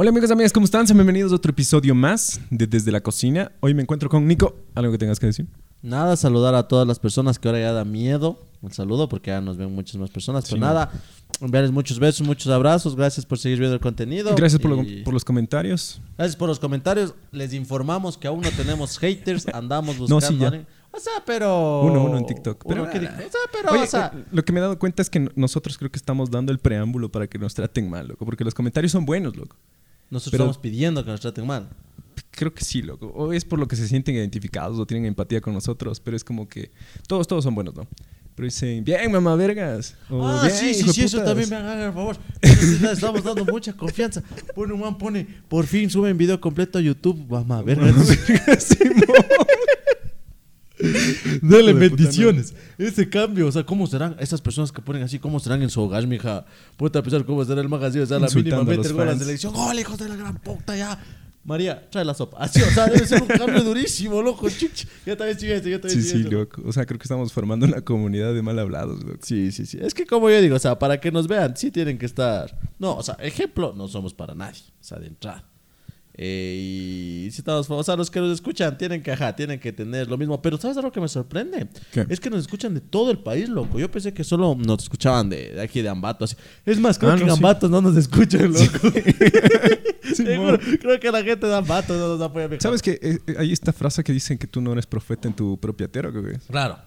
Hola amigos amigas, ¿cómo están? Bienvenidos a otro episodio más de Desde la Cocina. Hoy me encuentro con Nico. ¿Algo que tengas que decir? Nada, saludar a todas las personas que ahora ya da miedo. Un saludo porque ya nos ven muchas más personas. Pero Sí, nada, enviarles muchos besos, muchos abrazos. Gracias por seguir viendo el contenido. Gracias por, lo- Y por los comentarios. Gracias por los comentarios. Les informamos que aún no tenemos haters. Andamos buscando. sí, ya. a alguien. O sea, pero. Uno, uno en TikTok. Uno Pero, o sea, pero, Oye, o sea. lo que me he dado cuenta es que no- nosotros creo que estamos dando el preámbulo para que nos traten mal, loco. Porque los comentarios son buenos, loco. Nosotros pero- estamos pidiendo que nos traten mal. Creo que sí, loco. O es por lo que se sienten identificados o tienen empatía con nosotros. Pero es como que todos, todos son buenos, ¿no? Pero dicen, bien, mamá vergas. O, ah, "Bien, sí, sí, sí, eso putas". también me hagan, por favor. Estamos dando mucha confianza. Pone un man, pone, por fin suben video completo a YouTube. Vamos a ver. Simón. Dele bendiciones. Ese cambio, o sea, ¿cómo serán esas personas que ponen así? ¿Cómo serán en su hogar, mija? Ponte a pensar cómo será el magazine. O sea, la mínima a los mete el gol a la selección. ¡Gol, hijos de la gran puta, ya! María, trae la sopa. Así, o sea, debe ser un cambio durísimo, loco. Chuch. Yo también sigo eso, yo también Sí, sí, loco. O sea, creo que estamos formando una comunidad de mal hablados, loco. Sí, sí, sí. Es que como yo digo, o sea, para que nos vean, sí tienen que estar... No, o sea, ejemplo, no somos para nadie. O sea, de entrada. Eh, y si estamos, o sea, los que nos escuchan tienen que, ajá, tienen que tener lo mismo. Pero ¿sabes algo que me sorprende? ¿Qué? Es que nos escuchan de todo el país, loco. Yo pensé que solo nos escuchaban de, de aquí de Ambato. Así. Es más, creo Ah, que no, en sí. Ambato no nos escuchan, loco. Sí, Seguro, mo. creo que la gente de Ambato no nos apoya mejor. ¿Sabes que eh, eh, hay esta frase que dicen que tú no eres profeta en tu propia tierra? Claro.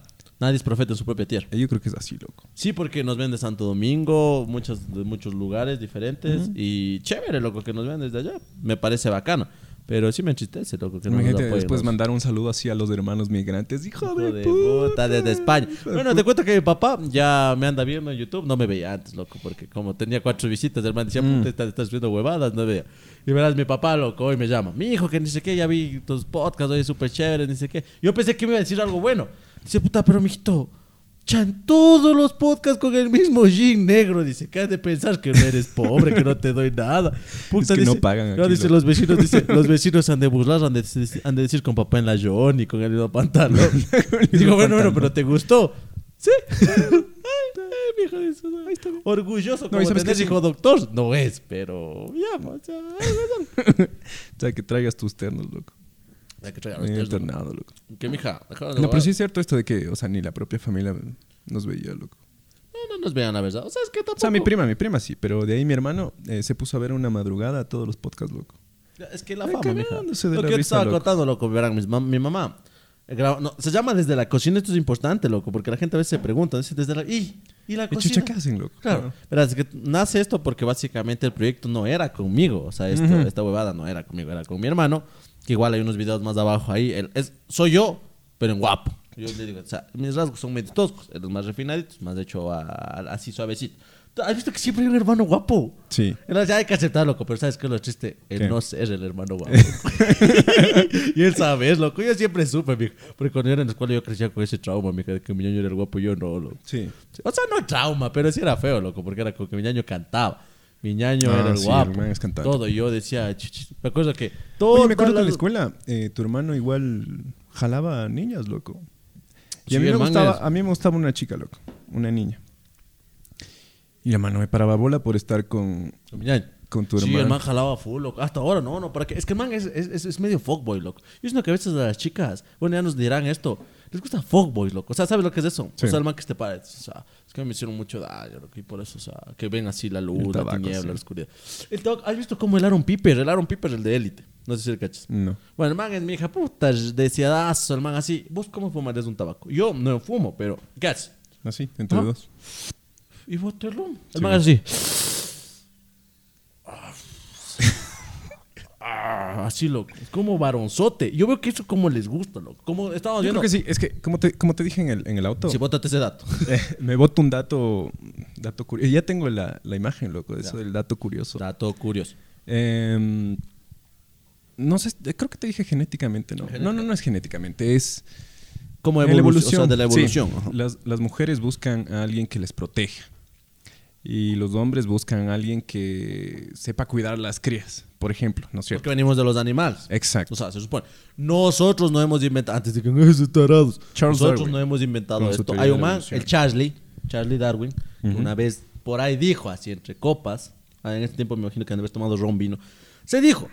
Nadie es profeta en su propia tierra. Yo creo que es así, loco. Sí, porque nos ven de Santo Domingo, muchos, de muchos lugares diferentes. Y chévere, loco, que nos vean desde allá. Me parece bacano. Pero sí me entristece, loco, que no nos Imagínate apoyen. después mandar un saludo así a los hermanos migrantes. ¡Hijo, Hijo de, de puta! puta, desde España. Bueno, te cuento que mi papá ya me anda viendo en YouTube. No me veía antes, loco, porque como tenía cuatro visitas, el man decía, Mm. puta, estás, estás viendo huevadas, no veía. Y verás, mi papá, loco, hoy me llama. Mi hijo, que ni sé qué, ya vi tus podcasts, hoy súper chévere, ni sé qué. Yo pensé que me iba a decir algo bueno. Dice, puta, pero mijito, chan todos los podcasts con el mismo jean negro. Dice, ¿qué has de pensar que no eres pobre, que no te doy nada? Puta, Es que no dice- pagan no, aquí, dice, los vecinos, dice, los vecinos han de burlar, han de, han de decir con papá en la Johnny, con el mismo pantalón. Digo, bueno, bueno, pero ¿te gustó? Sí. Ay, mijo de su- Orgulloso No, como ¿y sabes tener qué? hijo doctor. No es, pero ya, o sea, O sea, que traigas tus ternos, loco. Hay que traer a En los internado, loco. Que mija, dejaron de No, pero sí es cierto esto de que, o sea, ni la propia familia nos veía, loco. No, no nos vean la verdad. O sea, es que tampoco. O sea, mi prima, mi prima sí, pero de ahí mi hermano eh, se puso a ver una madrugada todos los podcasts, loco. Es que la Ay, fama, mija. Lo que yo te estaba loco. contando, loco, verán, mis mam- mi mamá. eh, graba- no, se llama desde la cocina, esto es importante, loco, porque la gente a veces se pregunta, dice desde la. ¿Y, ¿Y la ¿Y cocina? chucha qué hacen, loco? Claro. Verás, es que nace esto porque básicamente el proyecto no era conmigo. O sea, esto- Ujú. esta huevada no era conmigo, era con mi hermano. Que igual hay unos videos más abajo ahí. Él es, soy yo, pero en guapo. Yo le digo, o sea, mis rasgos son medio toscos. Los más refinaditos, más hecho a- a- así suavecito. ¿Has visto que siempre hay un hermano guapo? Sí. Entonces, ya hay que aceptarlo, loco, pero ¿sabes qué es lo triste? El ¿Qué? no ser el hermano guapo. y él sabe, es loco. Yo siempre supe, mijo. Porque cuando yo era en la escuela yo crecía con ese trauma, mijo, de que mi ñaño era el guapo y yo no, loco. Sí. O sea, no trauma, pero sí era feo, loco, porque era como que mi ñaño cantaba. Mi ñaño Ah, era el sí, guapo. el man es cantante. todo, yo decía, ch- ch- me acuerdo que todo. Oye, me acuerdo que en la escuela eh, tu hermano igual jalaba niñas, loco. Y Sí, a, mí me gustaba, es- a mí me gustaba una chica, loco. Una niña. Y la mano me paraba bola por estar con, Mi ñaño. con tu Sí, hermano. el man jalaba full, loco. Hasta ahora no, no, para que es que el man es, es, es- medio fuckboy, loco. Yo siento que a veces a las chicas, bueno, ya nos dirán esto, les gusta fuckboy, loco. O sea, ¿sabes lo que es eso? Sí. O sea, el man que te parece, o sea, es que me hicieron mucho daño, y por eso, o sea, que ven así la El luz, la tiniebla, sí. la oscuridad. El tabaco- ¿Has visto cómo el Aaron Piper? El Aaron Piper, el de élite. No sé si le cachas. No. Bueno, el man es mi hija puta, deseadazo, el man así. ¿Vos cómo fumarías un tabaco? Yo no fumo, pero ¿qué haces? Así, entre Ah. dos. Y vos te El Sí. man así. Así, loco. Es como varonzote. Yo veo que eso como les gusta, loco. Como estábamos Yo viendo. creo que sí. Es que, como te, como te dije en el, en el auto, Sí, bótate ese dato. eh, me boto un dato, dato curioso. Ya tengo la, la imagen, loco, de eso del dato curioso. Dato curioso. Em, no sé, creo que te dije genéticamente, ¿no? No, no, no es genéticamente, es Como la evolución. O sea, de la evolución. Las, las mujeres buscan a alguien que les proteja y los hombres buscan a alguien que sepa cuidar las crías, por ejemplo, ¿no es cierto? Porque venimos de los animales. Exacto. O sea, se supone. Nosotros no hemos inventado. Antes de que tarados. Charles nosotros Darwin. no hemos inventado esto. Hay un man, el Charlie, Charlie Darwin, que Ujú. una vez por ahí dijo, así entre copas. ah, En ese tiempo me imagino que han de haber tomado ron vino. Se dijo.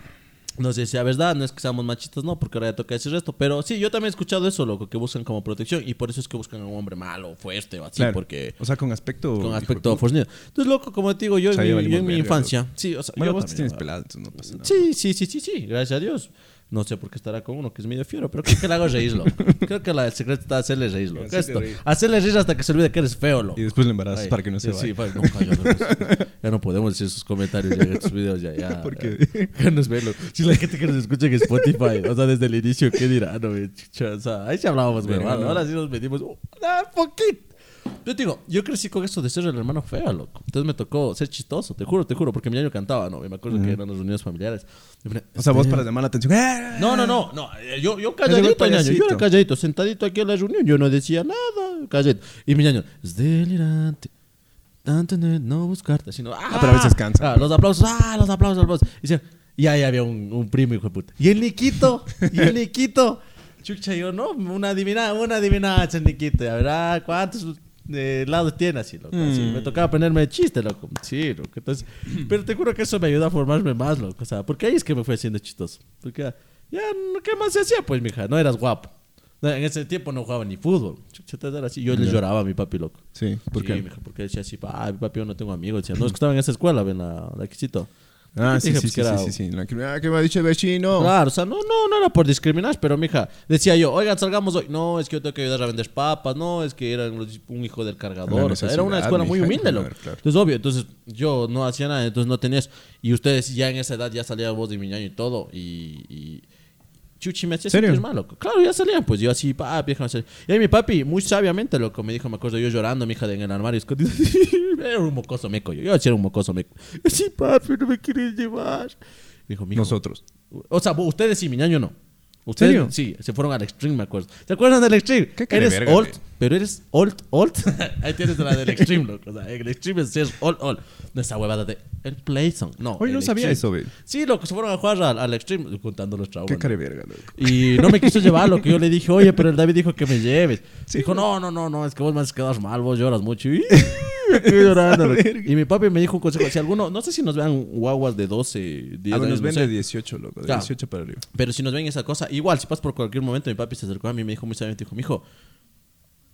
No sé si es verdad, no es que seamos machistas, no, porque ahora ya toca decir esto. Pero sí, yo también he escuchado eso, loco, que buscan como protección. Y por eso es que buscan a un hombre malo, fuerte o así, Claro. porque O sea, con aspecto. con aspecto fornido. Entonces, loco, como te digo, yo, O sea, en, mi, yo en mi infancia. Sí, o sea, Bueno, yo vos también, tienes pelado, entonces no pasa nada. Sí, sí, sí, sí, sí, gracias a Dios. No sé por qué estará con uno que es medio fiero, pero creo que le hago reír, loco. Creo que la- el secreto está hacerle reír, loco. Hacerle Esto, reír. hacerle reír hasta que se olvide que eres feo, loco. Y después le embarazas para que no se sí, Sí, vaya. para- no, cállate, ya no podemos decir sus comentarios en estos videos, ya, ya. ¿Por qué? Ya, ya no es verlo. Si la gente que nos escucha en Spotify, o sea, desde el inicio, ¿qué dirá? No, o sea, ahí sí hablábamos, Verga, hermano. no. Ahora sí nos metimos un poquito. Yo te digo, yo crecí con esto de ser el hermano feo, loco. Entonces me tocó ser chistoso, te juro, te juro, porque mi año cantaba, ¿no? Y me acuerdo que eran las reuniones familiares. O sea, vos este- para llamar la atención. ¡eh! no, no, no, no. eh, Yo, yo calladito, ñaño. Yo era calladito, sentadito aquí en la reunión. Yo no decía nada, calladito. Y mi ñaño, es delirante. Tanto no buscarte, sino. Ah, pero a veces cansa. Ah, los aplausos, ah, los aplausos, los aplausos. Y, decía, y ahí había un, un primo, hijo de puta. Y el Niquito, y el Niquito. Chucha, yo no, una adivinada, una adivinanza, el Niquito. A ver, ah, ¿cuántos eh, lados tiene así, loco? Así, Mm. Me tocaba ponerme de chiste, loco. Sí, loco. Entonces, pero te juro que eso me ayudó a formarme más, loco. O sea, porque ahí es que me fue haciendo chistoso. Porque ya, ¿qué más se hacía? Pues, mija, no eras guapo. En ese tiempo no jugaba ni fútbol. Era así. Yo le lloraba a mi papi, loco. Sí, ¿por sí, qué? mija, porque decía así, ah, mi papi, yo no tengo amigos. Decía, no, es que estaba en esa escuela, ven, la, la Quisito. Ah, sí, dije, sí, pues, sí, que era- sí, sí, ah, ¿Qué me ha dicho el vecino? Claro, o sea, no, no, no era por discriminar, pero mija, decía yo, oigan, salgamos hoy. No, es que yo tengo que ayudar a vender papas, no, es que era un hijo del cargador. O sea, era una escuela muy humilde, loco. claro. Entonces, obvio, entonces yo no hacía nada, entonces no tenías. Y ustedes ya en esa edad ya salía voz de mi ñaño y todo, y. y Chuchi me hacía sentir mal, loco. Claro, ya salían, pues yo así, pa, vieja, me Y ahí mi papi, muy sabiamente, loco, me dijo, me acuerdo yo llorando, mi hija, en el armario escondido. era un mocoso meco, yo, yo era un mocoso meco. Sí, papi, no me quieres llevar. Dijo, Nosotros. o sea, ustedes sí, mi ñaño no. Ustedes ¿Serio? sí, se fueron al extreme, me acuerdo. ¿Se acuerdan del extreme? ¿Qué eres verga, old, pero eres old, old. Ahí tienes la del extreme, loco. O sea, el extreme es ser old, old. No esa huevada de el Playzone. No. Oye, no sabía eso, güey. Sí, loco, se fueron a jugar al, al extreme contando los traumas. Qué cara verga, loco. Y no me quiso llevar lo que yo le dije, oye, pero el David dijo que me lleves. Sí, dijo, no, no, no, no, es que vos me has quedado mal, vos lloras mucho. Y llorando. loco. y mi papi me dijo un consejo, si alguno, no sé si nos vean guaguas de 12, 10 Ah, bueno, años, nos no ven sé. de 18, loco. De Claro. 18 para arriba. Pero si nos ven esa cosa, igual, si pasas por cualquier momento, mi papi se acercó a mí y me dijo muy sabiamente, dijo, mijo,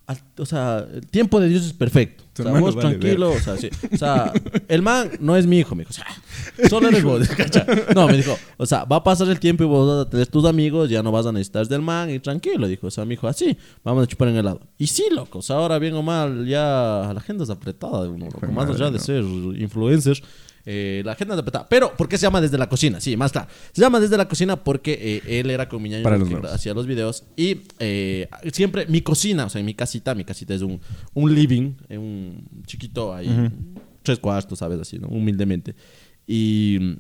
al- o sea, el tiempo de Dios es perfecto. Tu O sea, hermano vos vale tranquilo, o sea, sí. O sea, el man no es mi hijo, me dijo, o sea, solo eres vos, ¿cacha? No, me dijo, o sea, va a pasar el tiempo y vos vas a tener tus amigos, ya no vas a necesitar del man y tranquilo, dijo, o sea, me dijo, así, vamos a chupar en helado. Y sí, loco, o sea, ahora bien o mal, ya la agenda es apretada de uno, loco, más allá de ser influencer. Eh, la agenda es apretada. Pero, ¿por qué se llama desde la cocina? Sí, más claro. Se llama desde la cocina porque eh, él era con mi Para los que nuevos. hacía los videos. Y eh, siempre mi cocina, o sea, mi casita, mi casita es un, un living, eh, un chiquito ahí, tres cuartos, ¿sabes? Así, ¿no? Humildemente. Y,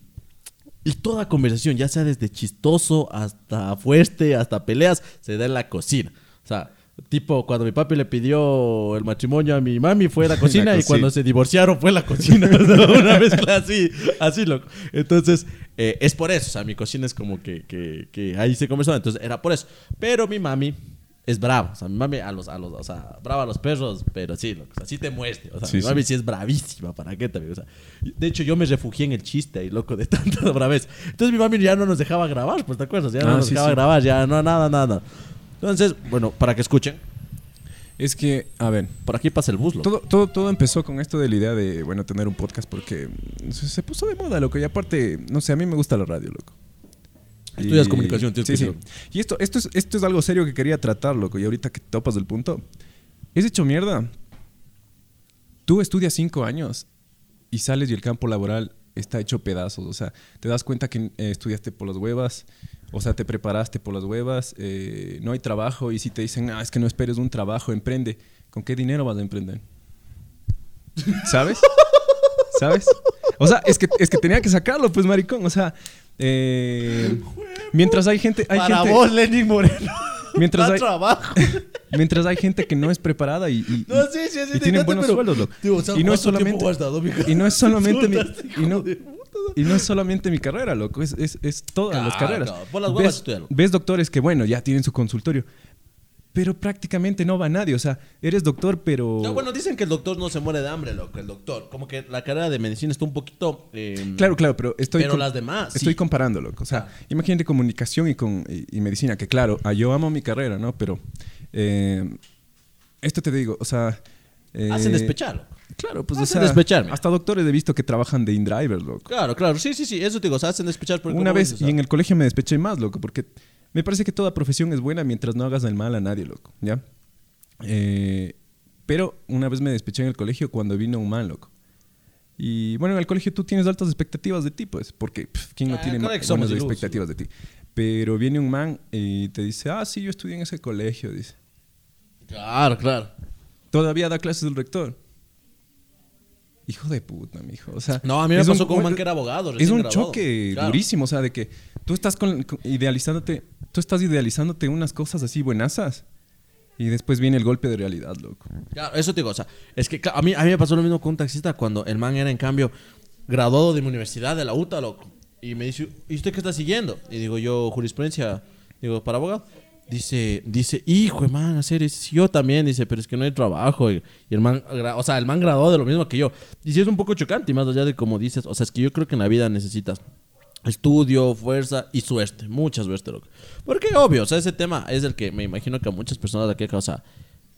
y toda conversación, ya sea desde chistoso hasta fuerte, hasta peleas, se da en la cocina. O sea, tipo, cuando mi papi le pidió el matrimonio a mi mami fue la cocina y cuando se divorciaron fue la cocina. O sea, Una mezcla así, así, loco. Entonces, eh, es por eso. O sea, mi cocina es como que, que, que ahí se conversó. Entonces, era por eso. Pero mi mami es brava. O sea, mi mami a los, a los, o sea, brava a los perros, pero sí, loco. O sea, sí te muestre. O sea, Sí, mi mami sí es bravísima. ¿Para qué también? O sea, de hecho, yo me refugié en el chiste ahí, loco, de tanta bravez. Entonces, mi mami ya no nos dejaba grabar, pues, ¿te acuerdas? Ya no Ah, nos sí, dejaba grabar, ya no, nada, nada. Entonces, bueno, para que escuchen, Es que, a ver, por aquí pasa el bus, loco. todo, todo, todo empezó con esto de la idea de, bueno, tener un podcast porque se, se puso de moda, loco. Y aparte, no sé, a mí me gusta la radio, loco. Estudias Y- comunicación, tienes sí, sí. Y esto, esto, es, esto es algo serio que quería tratar, loco. Y ahorita que topas del punto, es hecho mierda. Tú estudias cinco años y sales y el campo laboral está hecho pedazos. O sea, te das cuenta que eh, estudiaste por las huevas, o sea, te preparaste por las huevas, eh, no hay trabajo y si te dicen, ah, es que no esperes un trabajo, emprende. ¿Con qué dinero vas a emprender? ¿Sabes? ¿Sabes? O sea, es que, es que tenía que sacarlo, pues, maricón. O sea, eh, mientras hay gente... Hay Para gente vos, Lenin Moreno. Mientras hay- trabajo. Mientras hay gente que no es preparada y, y- No, sí, sí, sí. y tienen buenos pero- sueldos, loco. Tío, o sea, y no es ¿cuánto tiempo solamente dado, y no es solamente y no, de puta. Y no es solamente mi carrera, loco, es, es, es todas las Claro, carreras. claro. Por las ves, ves doctores que bueno, ya tienen su consultorio. pero prácticamente no va nadie. O sea, eres doctor, pero... No, bueno, dicen que el doctor no se muere de hambre, loco, el doctor. Como que la carrera de medicina está un poquito... eh, Claro, claro, pero estoy... Pero las demás, Estoy sí. comparando, loco. O sea, imagínate comunicación y, con, y, y medicina, que claro, ah, yo amo mi carrera, ¿no? Pero eh, esto te digo, o sea... eh, Hacen despechar. Claro, pues o Hacen sea, despecharme. hasta doctores he visto que trabajan de InDriver, loco. Claro, claro, sí, sí, sí, eso te digo, o sea, hacen despechar por Una vez, y en el colegio me despeché más, loco, porque me parece que toda profesión es buena mientras no hagas el mal a nadie, loco, ¿ya? Eh, pero una vez me despeché en el colegio cuando vino un man, loco. Y bueno, en el colegio tú tienes altas expectativas de ti, pues, porque pff, ¿quién no Ah, tiene somos buenas ilusos. expectativas de ti? Pero viene un man y te dice, ah, sí, yo estudié en ese colegio, dice. Claro, claro. Todavía da clases el rector. Hijo de puta, mijo. O sea, No, a mí me pasó con un man que era abogado, Es un graduado. choque Claro. durísimo, o sea, de que tú estás con- con- idealizándote, tú estás idealizándote unas cosas así buenazas y después viene el golpe de realidad, loco. Claro, eso te digo, o sea, es que a mí, a mí me pasó lo mismo con un taxista cuando el man era, en cambio, graduado de mi universidad, de la UTA, loco. Y me dice, ¿y usted qué está siguiendo? Y digo, yo, jurisprudencia, digo, para abogado. Dice, dice, hijo de man, hacer es yo también, dice, pero es que no hay trabajo. Y, y el man, o sea, el man graduado de lo mismo que yo. Y sí es un poco chocante, y más allá de como dices, o sea, es que yo creo que en la vida necesitas estudio, fuerza y suerte, mucha suerte, loco. Porque obvio, o sea, ese tema es el que me imagino que a muchas personas de aquí causa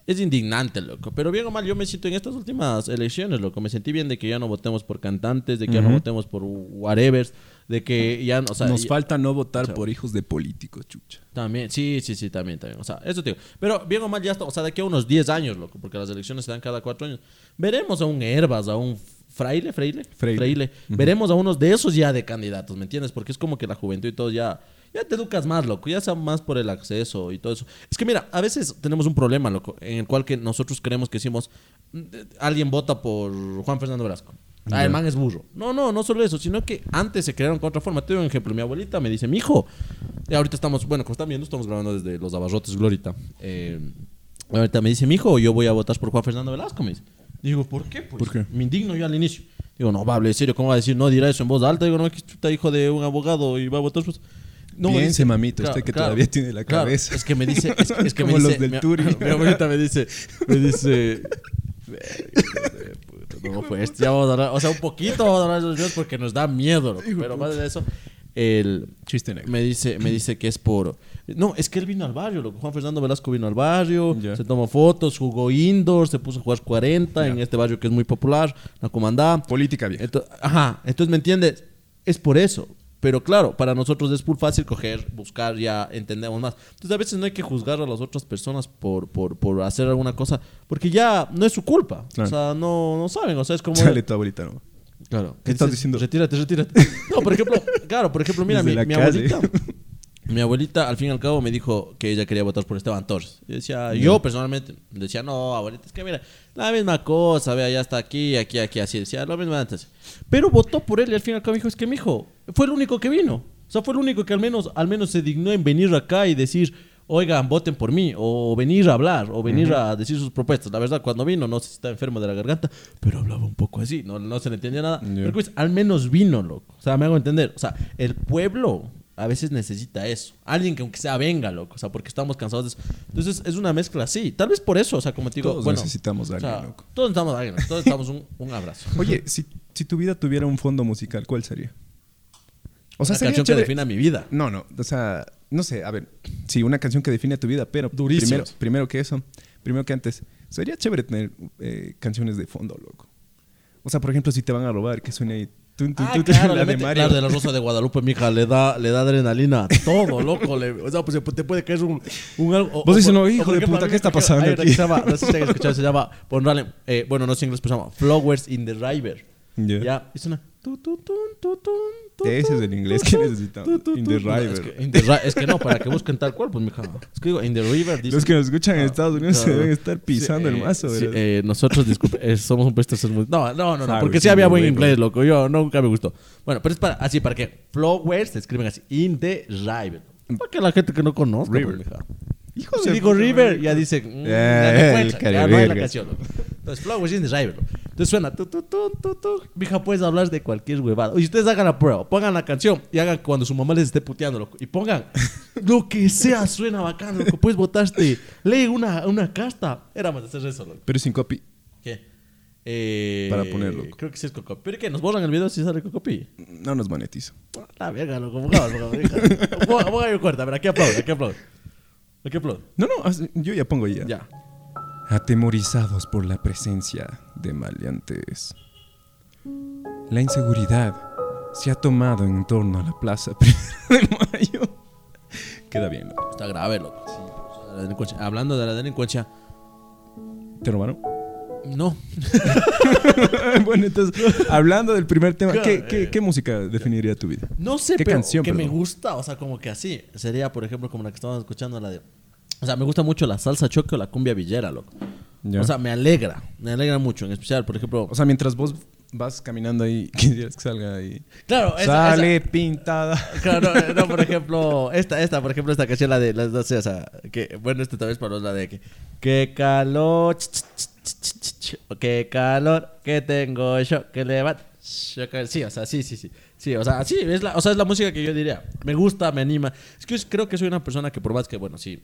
es indignante, loco. Pero bien o mal, yo me siento en estas últimas elecciones, loco. Me sentí bien de que ya no votemos por cantantes, de que ya no votemos por whatever, de que ya, o sea, Nos ya- falta no votar o sea, por hijos de políticos, chucha. también, sí, sí, sí, también, también. O sea, eso te digo. Pero bien o mal, ya está, o sea, de aquí a unos 10 años, loco, porque las elecciones se dan cada 4 años. Veremos a un Herbas, a un Fraile, Fraile, Freile. Veremos a unos de esos ya de candidatos, ¿me entiendes? Porque es como que la juventud y todo ya, ya te educas más, loco, ya sea más por el acceso y todo eso. Es que mira, a veces tenemos un problema, loco, en el cual que nosotros creemos que decimos, mm, alguien vota por Juan Fernando Velasco. Ah, el man es burro. No, no, no solo eso, sino que antes se crearon con otra forma. Te doy un ejemplo. Mi abuelita me dice, mi hijo, ahorita estamos, bueno, como están viendo, estamos grabando desde Los Abarrotes, Glorita. Eh, ahorita me dice, mi hijo, yo voy a votar por Juan Fernando Velasco, me dice. Digo, ¿por qué? Pues, ¿Por qué? Me indigno yo al inicio. Digo, no, va a hablar en serio, ¿cómo va a decir? No dirá eso en voz alta. Digo, no, que está hijo de un abogado y va a votar pues. No, Piense, dice- mamito, usted que todavía tiene la claro, cabeza. es que me dice, es, es que me Como los dice, del mi- Turi. Mi abuelita me dice, me dice, no, pues, ya vamos a hablar, o sea, un poquito vamos a hablar de los videos porque nos da miedo, loco, pero más de eso, el, Chiste negro. me dice, me dice que es por, no, es que él vino al barrio, loco, Juan Fernando Velasco vino al barrio, Ya. se tomó fotos, jugó indoor, se puso a jugar 40 en este barrio que es muy popular, la comandada, Política bien. Ento- ajá, entonces me entiendes, es por eso. Pero claro, para nosotros es muy fácil coger, buscar, ya entendemos más. Entonces a veces no hay que juzgar a las otras personas por, por, por hacer alguna cosa, porque ya no es su culpa. Claro. O sea, no, no saben, o sea, es como... Sale tu abuelita, ¿no? Claro. ¿Qué estás dices? diciendo? Retírate, retírate. No, por ejemplo, claro, por ejemplo, mira, Desde mi, mi abuelita. Mi abuelita, al fin y al cabo, me dijo que ella quería votar por Esteban Torres. Y decía, yo personalmente, decía, no, abuelita, es que mira, la misma cosa, vea, ya está aquí, aquí, aquí, así. Decía, lo mismo antes. Pero votó por él y al fin y al cabo dijo, es que mi hijo fue el único que vino. O sea, fue el único que al menos, al menos se dignó en venir acá y decir, oigan, voten por mí, o venir a hablar, o venir a decir sus propuestas. La verdad, cuando vino, no sé si está enfermo de la garganta, pero hablaba un poco así, no, no se le entendía nada. Ya. Pero pues, al menos vino, loco. O sea, me hago entender. O sea, el pueblo a veces necesita eso. Alguien que aunque sea venga, loco. O sea, porque estamos cansados de eso. Entonces, es una mezcla así. Tal vez por eso, o sea, como te digo, Todos bueno. necesitamos a o sea, alguien, loco. Todos necesitamos a alguien, todos necesitamos un, un abrazo. Oye, si, si tu vida tuviera un fondo musical, ¿cuál sería? O una sería canción chévere- que defina mi vida. No, no, o sea, no sé, a ver, sí, una canción que define tu vida, pero Durísimos. primero, primero que eso, primero que antes, sería chévere tener eh, canciones de fondo, loco. O sea, por ejemplo, si te van a robar, que suene ahí, tun, tun, Ah, tun, claro, la de Mario. claro, de la Rosa de Guadalupe, mija, le da, le da adrenalina todo, loco. le- o sea, pues te puede caer un, un algo. Vos dices, no, hijo de puta, ¿qué está pasando hay aquí? que se llama, no sé si han escuchado, se llama, eh, bueno, no sé en inglés, pero se llama Flowers in the River. Ya. Ya, es una. tu, tu, tu, tu, Ese es el inglés que necesitamos. In the. No, Es river. que, in the ri- es que no, para que busquen tal cual, pues, mija. Es que digo, in the river. dicen- Los que nos escuchan en Ah, Estados Unidos se deben estar pisando Sí, el mazo, sí, ¿verdad? eh, nosotros, disculpe, eh, somos un país tercermundista. No, no, no, no, Claro, porque sí había buen inglés, loco. Yo nunca me gustó. Bueno, pero es para, así, para que Flowers se escriben así, in the river. Para que la gente que no conozca, River. pues, mija. Hijo Si de digo puta River, ya dice, mm, Eh, ya el encuentras, ya no hay la canción. loco. Entonces, Flowers in the River. loco. Entonces suena tu, tu, tu, tu, tu. Mija, puedes hablar de cualquier huevada. Y ustedes hagan la prueba, pongan la canción y hagan cuando su mamá les esté puteando, loco. Y pongan lo que sea, suena bacán, loco. Puedes botaste, lee una, una casta. Éramos de hacer eso, loco. Pero sin copy. ¿Qué? Eh, Para ponerlo. Creo que sí es Cocopi. ¿Pero qué? ¿Nos borran el video si sale Cocopi? No nos monetizo. La verga, loco. Pongamos, pongamos. Ponga yo corta, pero aquí aplaudo, aquí aplaudo. Aquí aplaudo. No, no, haz- yo ya pongo ya. Ya. Atemorizados por la presencia de maleantes. La inseguridad se ha tomado en torno a la plaza Primero de Mayo. Queda bien, ¿no? Está grave, loco. Sí, la delincuencia. Hablando de la delincuencia, ¿Te robaron? No. bueno, entonces, hablando del primer tema, ¿qué, Claro, qué- eh. qué música definiría tu vida? No sé, ¿Qué pero canción, que me gusta, o sea, como que así. Sería, por ejemplo, como la que estábamos escuchando, la de... O sea, me gusta mucho la salsa choque o la cumbia villera, loco. Ya. O sea, me alegra, me alegra mucho. En especial, por ejemplo... O sea, mientras vos vas caminando ahí, quisieras que salga ahí. claro, esa, Sale esa- pintada. Claro, no, no, por ejemplo, esta, esta, por ejemplo, esta canción, la de las dos, o sea, que, bueno, esta tal vez para los, la de que, qué calor, ch, ch, ch, qué calor que tengo yo, que yo que- sí, o sea, sí, sí, sí, sí, o sea, sí, es la, o sea, es la música que yo diría, me gusta, me anima, es que yo creo que soy una persona que por más que, bueno, sí,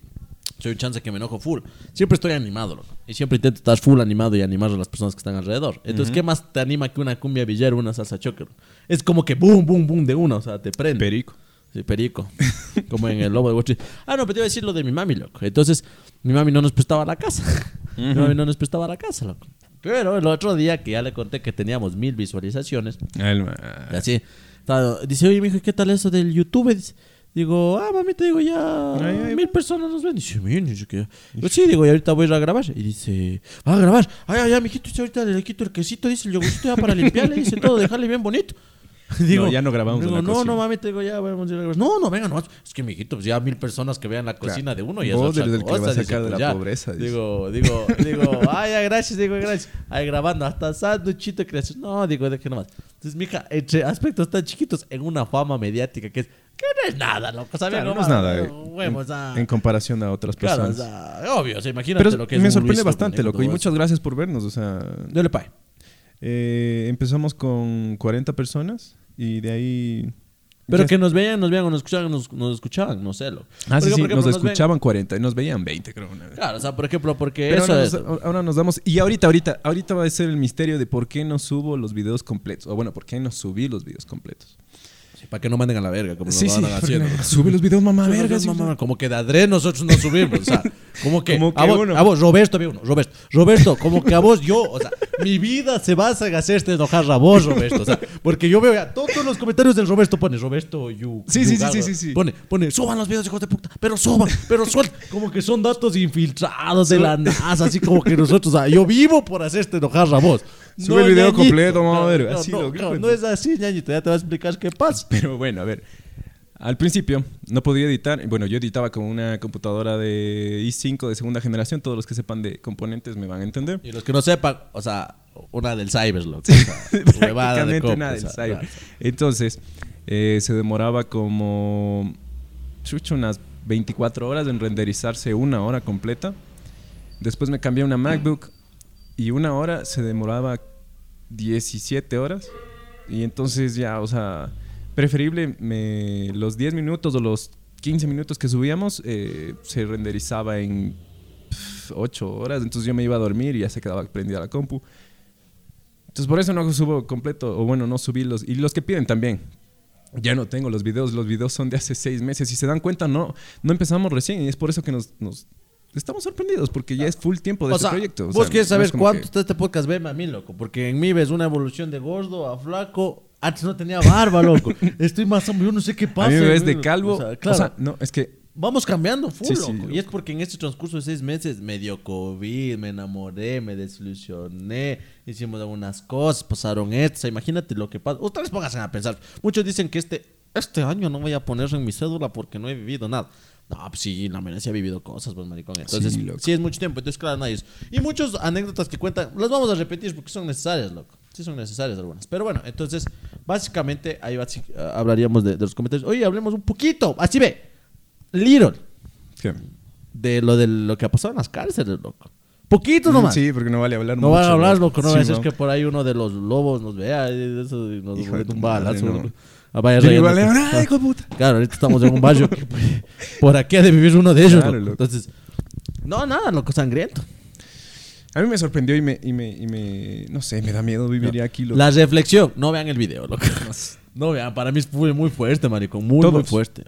soy un chance que me enojo full. Siempre estoy animado, loco. Y siempre intento estar full animado y animar a las personas que están alrededor. Entonces, ¿qué más te anima que una cumbia villera o una salsa choque? Es como que boom, boom, boom de una, o sea, te prende. Perico. Sí, perico. Como en el lobo de Wall Street. Ah, no, pero te iba a decir lo de mi mami, loco. Entonces, mi mami no nos prestaba la casa. Mami no nos prestaba la casa, loco. Pero el otro día que ya le conté que teníamos mil visualizaciones, Alma. y así, dice, oye, mijo, ¿qué tal eso del YouTube? Dice, digo, ah, mami, te digo, ya Ay, ay, mil personas nos ven. Dice, mil, dice que... Yo, sí, digo, y ahorita voy a ir a grabar. Y dice, ¿va a grabar? Ay, ay, ay, mijito, dice, ahorita le quito el quesito, dice, el yogurcito ya para limpiarle, dice todo, dejarle bien bonito. No, ya no grabamos en digo, la no, cocina. no, mami, te digo, ya vamos a ir a grabar. No, no, venga, no. Es que, mijito, pues ya mil personas que vean la cocina de uno y es Vos el que va a sacar de pues la ya. pobreza, dice. Digo, digo, digo, ay, ay, gracias, digo, gracias. Ahí grabando, hasta sándwichito creación. No, digo, de que nomás. Entonces, mija, entre aspectos tan chiquitos en una fama mediática que es, que no es nada, loco. ¿sabes? Claro, no es nada. eh, en, comparación a otras claro, o personas. sea, obvio, o sea, imagínate Pero lo que es me sorprende Luis bastante, loco. Y muchas gracias por vernos. O sea. Dale, pay. eh, empezamos con 40 personas y de ahí. Pero que nos vean, nos vean o nos escuchaban, nos, nos escuchaban, no sé, lo. Ah, sí, Porque, sí, ejemplo, nos ven- escuchaban 40 y nos veían 20, creo. una vez. Claro, o sea, por ejemplo, porque Pero eso ahora, es. nos, ahora nos damos. Y ahorita, ahorita, ahorita va a ser el misterio de por qué no subo los videos completos. O bueno, por qué no subí los videos completos. Para que no manden a la verga, como Sí, nos sí. van haciendo. Sube los videos, mamá, Sube verga. videos, mamá, Como que de adrede nosotros no subimos. O sea, como que, Como que a, vos, a vos, Roberto, uno, Roberto, Roberto, como que a vos, yo, o sea, mi vida se basa en hacerte enojar a vos, Roberto. O sea, porque yo veo ya todos los comentarios del Roberto pone Roberto, you. Sí, you sí, sí, sí, sí. Pone, pone, suban los videos, hijos de puta, pero suban, pero suelten. Como que son datos infiltrados de la NASA, así como que nosotros, o sea, yo vivo por hacerte enojar a vos. Sube el video ñañito. completo, vamos a ver, No, así lo- no, no es así, ñañito, ya te voy a explicar qué pasa. Pero bueno, a ver. Al principio no podía editar. Bueno, yo editaba con una computadora de i5 de segunda generación. Todos los que sepan de componentes me van a entender. Y los que no sepan, o sea, una del cyber, loco. o sea, huevada de Prácticamente nada o del sea, cyber. claro. Entonces, eh, se demoraba como chucho, unas 24 horas en renderizarse una hora completa. Después me cambié a una MacBook y una hora se demoraba 17 horas. Y entonces ya, o sea, preferible me, los 10 minutos o los 15 minutos que subíamos eh, se renderizaba en 8 horas. Entonces yo me iba a dormir y ya se quedaba prendida la compu. Entonces por eso no subo completo, o bueno, no subí los. Y los que piden también. Ya no tengo los videos, los videos son de hace seis meses. Si se dan cuenta, no, no empezamos recién y es por eso que nos- estamos sorprendidos, porque ya es full tiempo de O este sea, proyecto. O vos sea, quieres saber cuánto que- está este podcast, veme a mí, loco. Porque en mí ves una evolución de gordo a flaco. Antes no tenía barba, loco. Estoy más hombre, yo no sé qué pasa. A mí me ves de calvo. O sea, O claro, sea, no, es que vamos cambiando full, Sí, sí, loco. Y es porque en este transcurso de seis meses me dio COVID, me enamoré, me desilusioné, hicimos algunas cosas, pasaron esto. O sea, imagínate lo que pasa. Ustedes pónganse a pensar. Muchos dicen que este, este año no voy a poner en mi cédula porque no he vivido nada. No, pues sí, la verdad sí ha vivido cosas, pues maricón. Entonces, Sí, es mucho tiempo. Entonces, claro, nadie es. Y muchas anécdotas que cuentan, las vamos a repetir porque son necesarias, loco. Sí, son necesarias algunas. Pero bueno, entonces, básicamente, ahí basi- ah, hablaríamos de, de los comentarios. Oye, hablemos un poquito, así ve, Little, ¿qué? de lo de lo que ha pasado en las cárceles, loco. Poquito nomás. Sí, porque no vale hablar No mucho. van a hablar, loco. No Sí, va a que por ahí uno de los lobos nos vea y eso, y nos Hijo de un balazo. no. Ah, vaya igual, ¡ay, hijo de puta! Claro, ahorita estamos en un barrio que pues, por aquí ha de vivir uno de ellos. Claro, loco. Entonces, no, nada, loco, sangriento. A mí me sorprendió y me, y me, y me no sé, me da miedo vivir aquí. loco. La reflexión, no vean el video, loco. No vean, para mí es muy, fuerte, marico. Muy, muy fuerte.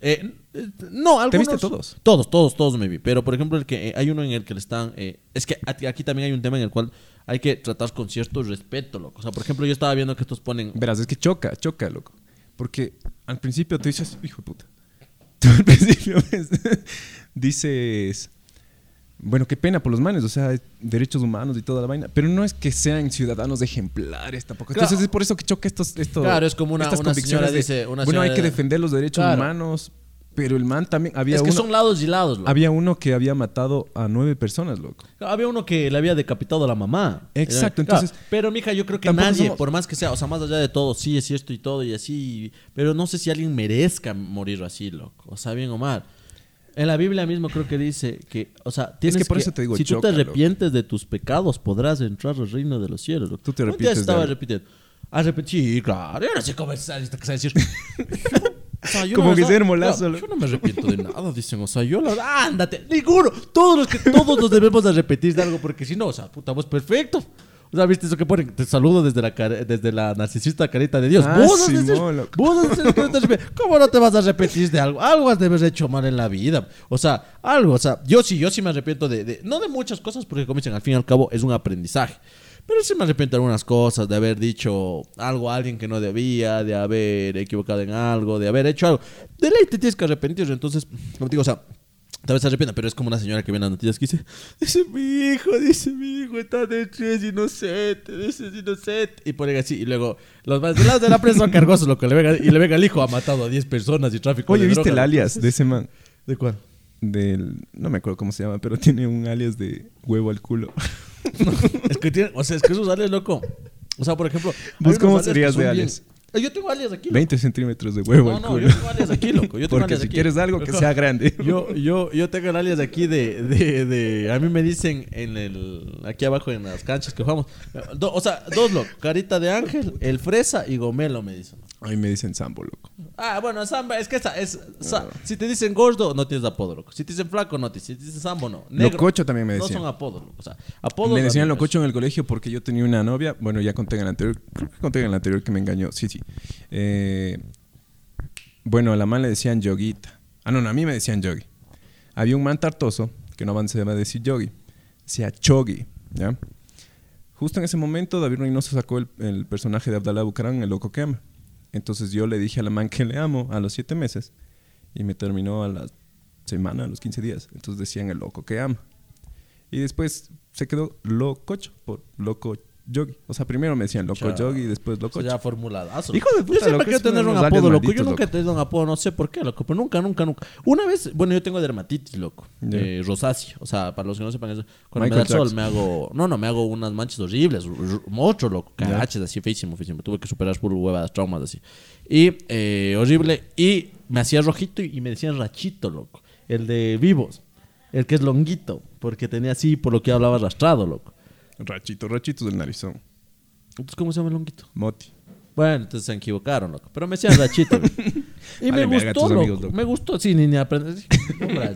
Eh, eh, no, algunos. ¿Te viste todos? Todos, todos, todos me vi. Pero, por ejemplo, el que eh, hay uno en el que le están. eh, es que aquí también hay un tema en el cual hay que tratar con cierto respeto, loco. O sea, por ejemplo, yo estaba viendo que estos ponen. Verás, es que choca, choca, loco. Porque al principio tú dices, hijo de puta. Tú al principio ves- dices, bueno, qué pena por los manes, o sea, derechos humanos y toda la vaina. Pero no es que sean ciudadanos ejemplares tampoco. Claro. Entonces es por eso que choca estos, esto, Claro, es como una- estas una convicciones señora de, dice- una bueno, hay que defender los derechos Claro. humanos. Pero el man también, había Es que uno, son lados y lados, loco. había uno que había matado a nueve personas, loco. Había uno que le había decapitado a la mamá. Exacto, Claro, entonces- pero, mija, yo creo que nadie, somos- por más que sea, o sea, más allá de todo, sí es cierto y todo y así. Pero no sé si alguien merezca morir así, loco. O sea, bien o mal. En la Biblia mismo creo que dice que, o sea, tienes que por eso te digo, si tú choca, te loco. arrepientes de tus pecados, podrás entrar al reino de los cielos. loco. Tú te arrepientes de estaba algo. repitiendo. Arrepentí, claro. Yo no sé cómo es que decir. O sea, yo Como la verdad- Guillermo Lazo. Yo no me arrepiento de nada, dicen. O sea, yo la ándate, ninguno. Todos los que todos nos debemos arrepentir de algo, porque si no, o sea, puta, vos perfecto. O sea, ¿viste eso que ponen? Te saludo desde la, care- desde la narcisista carita de Dios. Ah, vos has de ser- Simón, loco. vos has de ser el que no te arrepientes. ¿Cómo no te vas a arrepentir de algo? Algo has de haber hecho mal en la vida. O sea, algo. O sea, yo sí, yo sí me arrepiento de, de- no de muchas cosas, porque como dicen, al fin y al cabo es un aprendizaje. Pero sí me arrepiento de algunas cosas, de haber dicho algo a alguien que no debía, de haber equivocado en algo, de haber hecho algo. De ley te tienes que arrepentir. Entonces, como te digo, o sea, tal vez se arrepienta, pero es como una señora que ve las noticias que dice, dice mi hijo, dice mi hijo está dentro, es inocente, dice es inocente. Y ponen así, y luego los más de de la prensa son cargosos, lo que le venga, y le venga el hijo, ha matado a 10 personas y tráfico Oye, de ¿viste droga. el alias de ese man? ¿De cuál? Del, no me acuerdo cómo se llama, pero tiene un alias de huevo al culo. es que tiene, o sea, es que esos alias, loco. O sea, por ejemplo, hay ¿Vos cómo serías de alias? Yo tengo alias aquí. loco. 20 centímetros de huevo No, al no, culo. yo tengo alias aquí, loco. Yo tengo Porque alias si aquí. quieres algo que Loco, sea grande. Yo, yo, yo tengo el alias aquí de, de, de- A mí me dicen en el. Aquí abajo en las canchas que jugamos. do- o sea, dos locos. Carita de ángel, el fresa y gomelo me dicen. A mí me dicen Sambo, loco. Ah, bueno, samba, es que esa es. sa- Si te dicen gordo, no tienes apodo, loco. Si te dicen flaco, no tienes. Si te dicen sambo, no. Lococho también me No decían. son apodos, loco. O sea, apodos. me decían lococho en el colegio porque yo tenía una novia. Bueno, ya conté en el anterior. Creo que conté en el anterior que me engañó. Sí, sí. Eh, bueno, a la man le decían yoguita. Ah, no, no, a mí me decían yogi. Había un man tartoso, que no va a decir yogi. Decía chogi, ¿ya? Justo en ese momento, David Reynoso sacó el, el personaje de Abdalá Bucaram, el loco que ama. Entonces yo le dije a la man que le amo a los siete meses y me terminó a la semana, a los 15 días. Entonces decían el loco que ama. Y después se quedó lococho por loco yogi. O sea, primero me decían loco yogi y después Eso lococho. ya formuladazo. Hijo de Yo puta, siempre loco, quiero tener un apodo, loco. Yo nunca he loco. tenido un apodo, no sé por qué, loco. Pero nunca, nunca, nunca. Una vez, bueno, yo tengo dermatitis, loco. Eh, rosácea. O sea, para los que no sepan eso. Cuando Michael me da el sol Jackson. me hago... No, no, me hago unas manchas horribles. Monstruo, loco. Cagaches así, feísimo, feísimo. Tuve que superar por huevadas, traumas así. Y eh, horrible. Y me hacía rojito y, y me decían rachito, loco. El de vivos. El que es longuito. Porque tenía así, por lo que hablaba arrastrado, loco. Rachito, rachito del narizón. Entonces, ¿cómo se llama el longuito? Moti. Bueno, entonces se equivocaron, loco. Pero me decían rachito. y me verga, gustó, tus loco. amigos, loco. Me gustó, sí, ni, ni aprender.